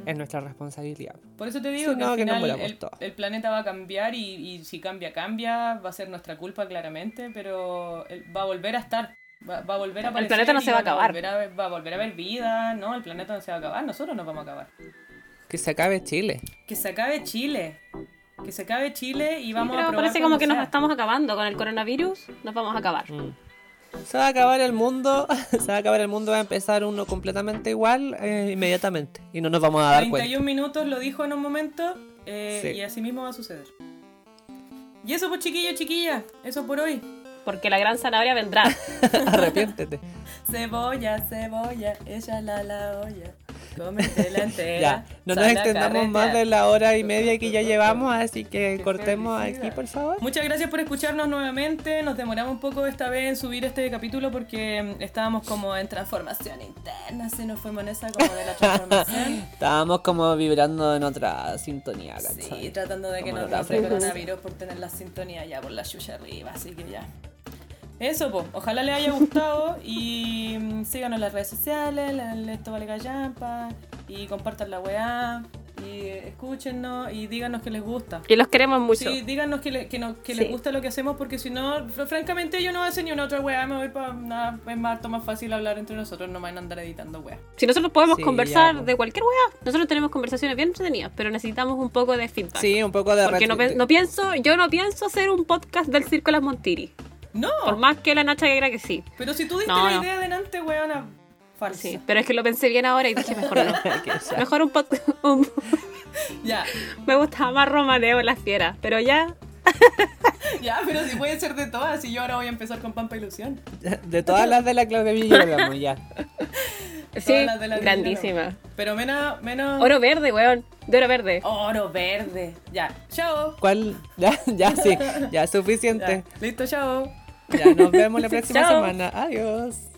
S3: es nuestra responsabilidad.
S1: Por eso te digo
S3: Sí,
S1: que
S3: no,
S1: al
S3: que no
S1: final el, planeta va a cambiar y, y si cambia, cambia, va a ser nuestra culpa claramente, pero va a volver a estar, va, va a volver a
S2: El planeta no se va a acabar.
S1: a ver- va a volver a haber vida, no, el planeta no se va a acabar, nosotros nos vamos a acabar.
S3: Que se acabe Chile.
S1: Que se acabe Chile, que se acabe Chile y vamos a
S2: Pero
S1: probar
S2: parece como que nos estamos acabando con el coronavirus. Nos vamos a acabar.
S3: Mm. Se va a acabar el mundo, se va a acabar el mundo, va a empezar uno completamente igual eh, inmediatamente y no nos vamos a dar
S1: 31
S3: cuenta.
S1: minutos lo dijo en un momento eh,
S3: Sí.
S1: y así mismo va a suceder. Y eso pues chiquillos, chiquillas, eso por hoy.
S2: porque la gran zanahoria vendrá.
S3: Arrepiéntete.
S1: Cebolla, cebolla, ella la la olla. Entera.
S3: Ya, no nos extendamos más de la hora y media que ya llevamos, así que cortemos aquí, por favor.
S1: Muchas gracias por escucharnos nuevamente. Nos demoramos un poco esta vez en subir este capítulo porque mm, estábamos como en transformación interna. Se nos fuimos en esa como de la transformación.
S3: Estábamos como vibrando en otra sintonía,
S1: Sí,
S3: ¿cachai?
S1: tratando de que
S3: Como
S1: no
S3: la
S1: nos coronavirus por tener la sintonía ya por la chucha arriba, así que ya. Eso, pues, ojalá les haya gustado y mm, síganos en las redes sociales, la- la- esto vale callampa, y compartan la weá, y eh, escúchennos y díganos que les gusta.
S2: Y los queremos mucho.
S1: Sí, díganos que, le- que, no- que les
S2: Sí.
S1: gusta lo que hacemos porque si no, fr- francamente yo no voy a hacer ni una otra weá, me voy para nada, es más, harto más fácil hablar entre nosotros, no van a andar editando weá.
S2: Si nosotros podemos
S3: Sí,
S2: conversar
S3: ya, po.
S2: de cualquier weá, nosotros tenemos conversaciones bien entretenidas, pero necesitamos un poco de feedback.
S3: Sí, un poco de
S2: Porque no,
S3: retro-
S2: pe- no pienso, yo no pienso hacer un podcast del Circo de las Montiri.
S1: No,
S2: Por más que la Nacha quiera que sí.
S1: pero si tú diste
S2: No,
S1: la
S2: no.
S1: idea delante, weona, falsa.
S2: Sí, pero es que lo pensé bien ahora y dije mejor no. Mejor un podcast. un-
S1: Ya,
S2: me gustaba más Romaneo en las fieras, pero ya.
S1: ya, pero si puede ser de todas y yo ahora voy a empezar con Pampa Ilusión.
S3: De todas las de la Claudia Villa hablamos ya.
S2: Sí,
S1: las de la
S2: grandísima.
S1: Villano. Pero menos, menos...
S2: Oro verde, weón. De oro verde.
S1: Oro verde. Ya, chao.
S3: ¿Cuál? Ya, ya sí, ya
S1: Ya,
S3: suficiente.
S1: listo, chao.
S3: Ya nos vemos la próxima semana. Adiós.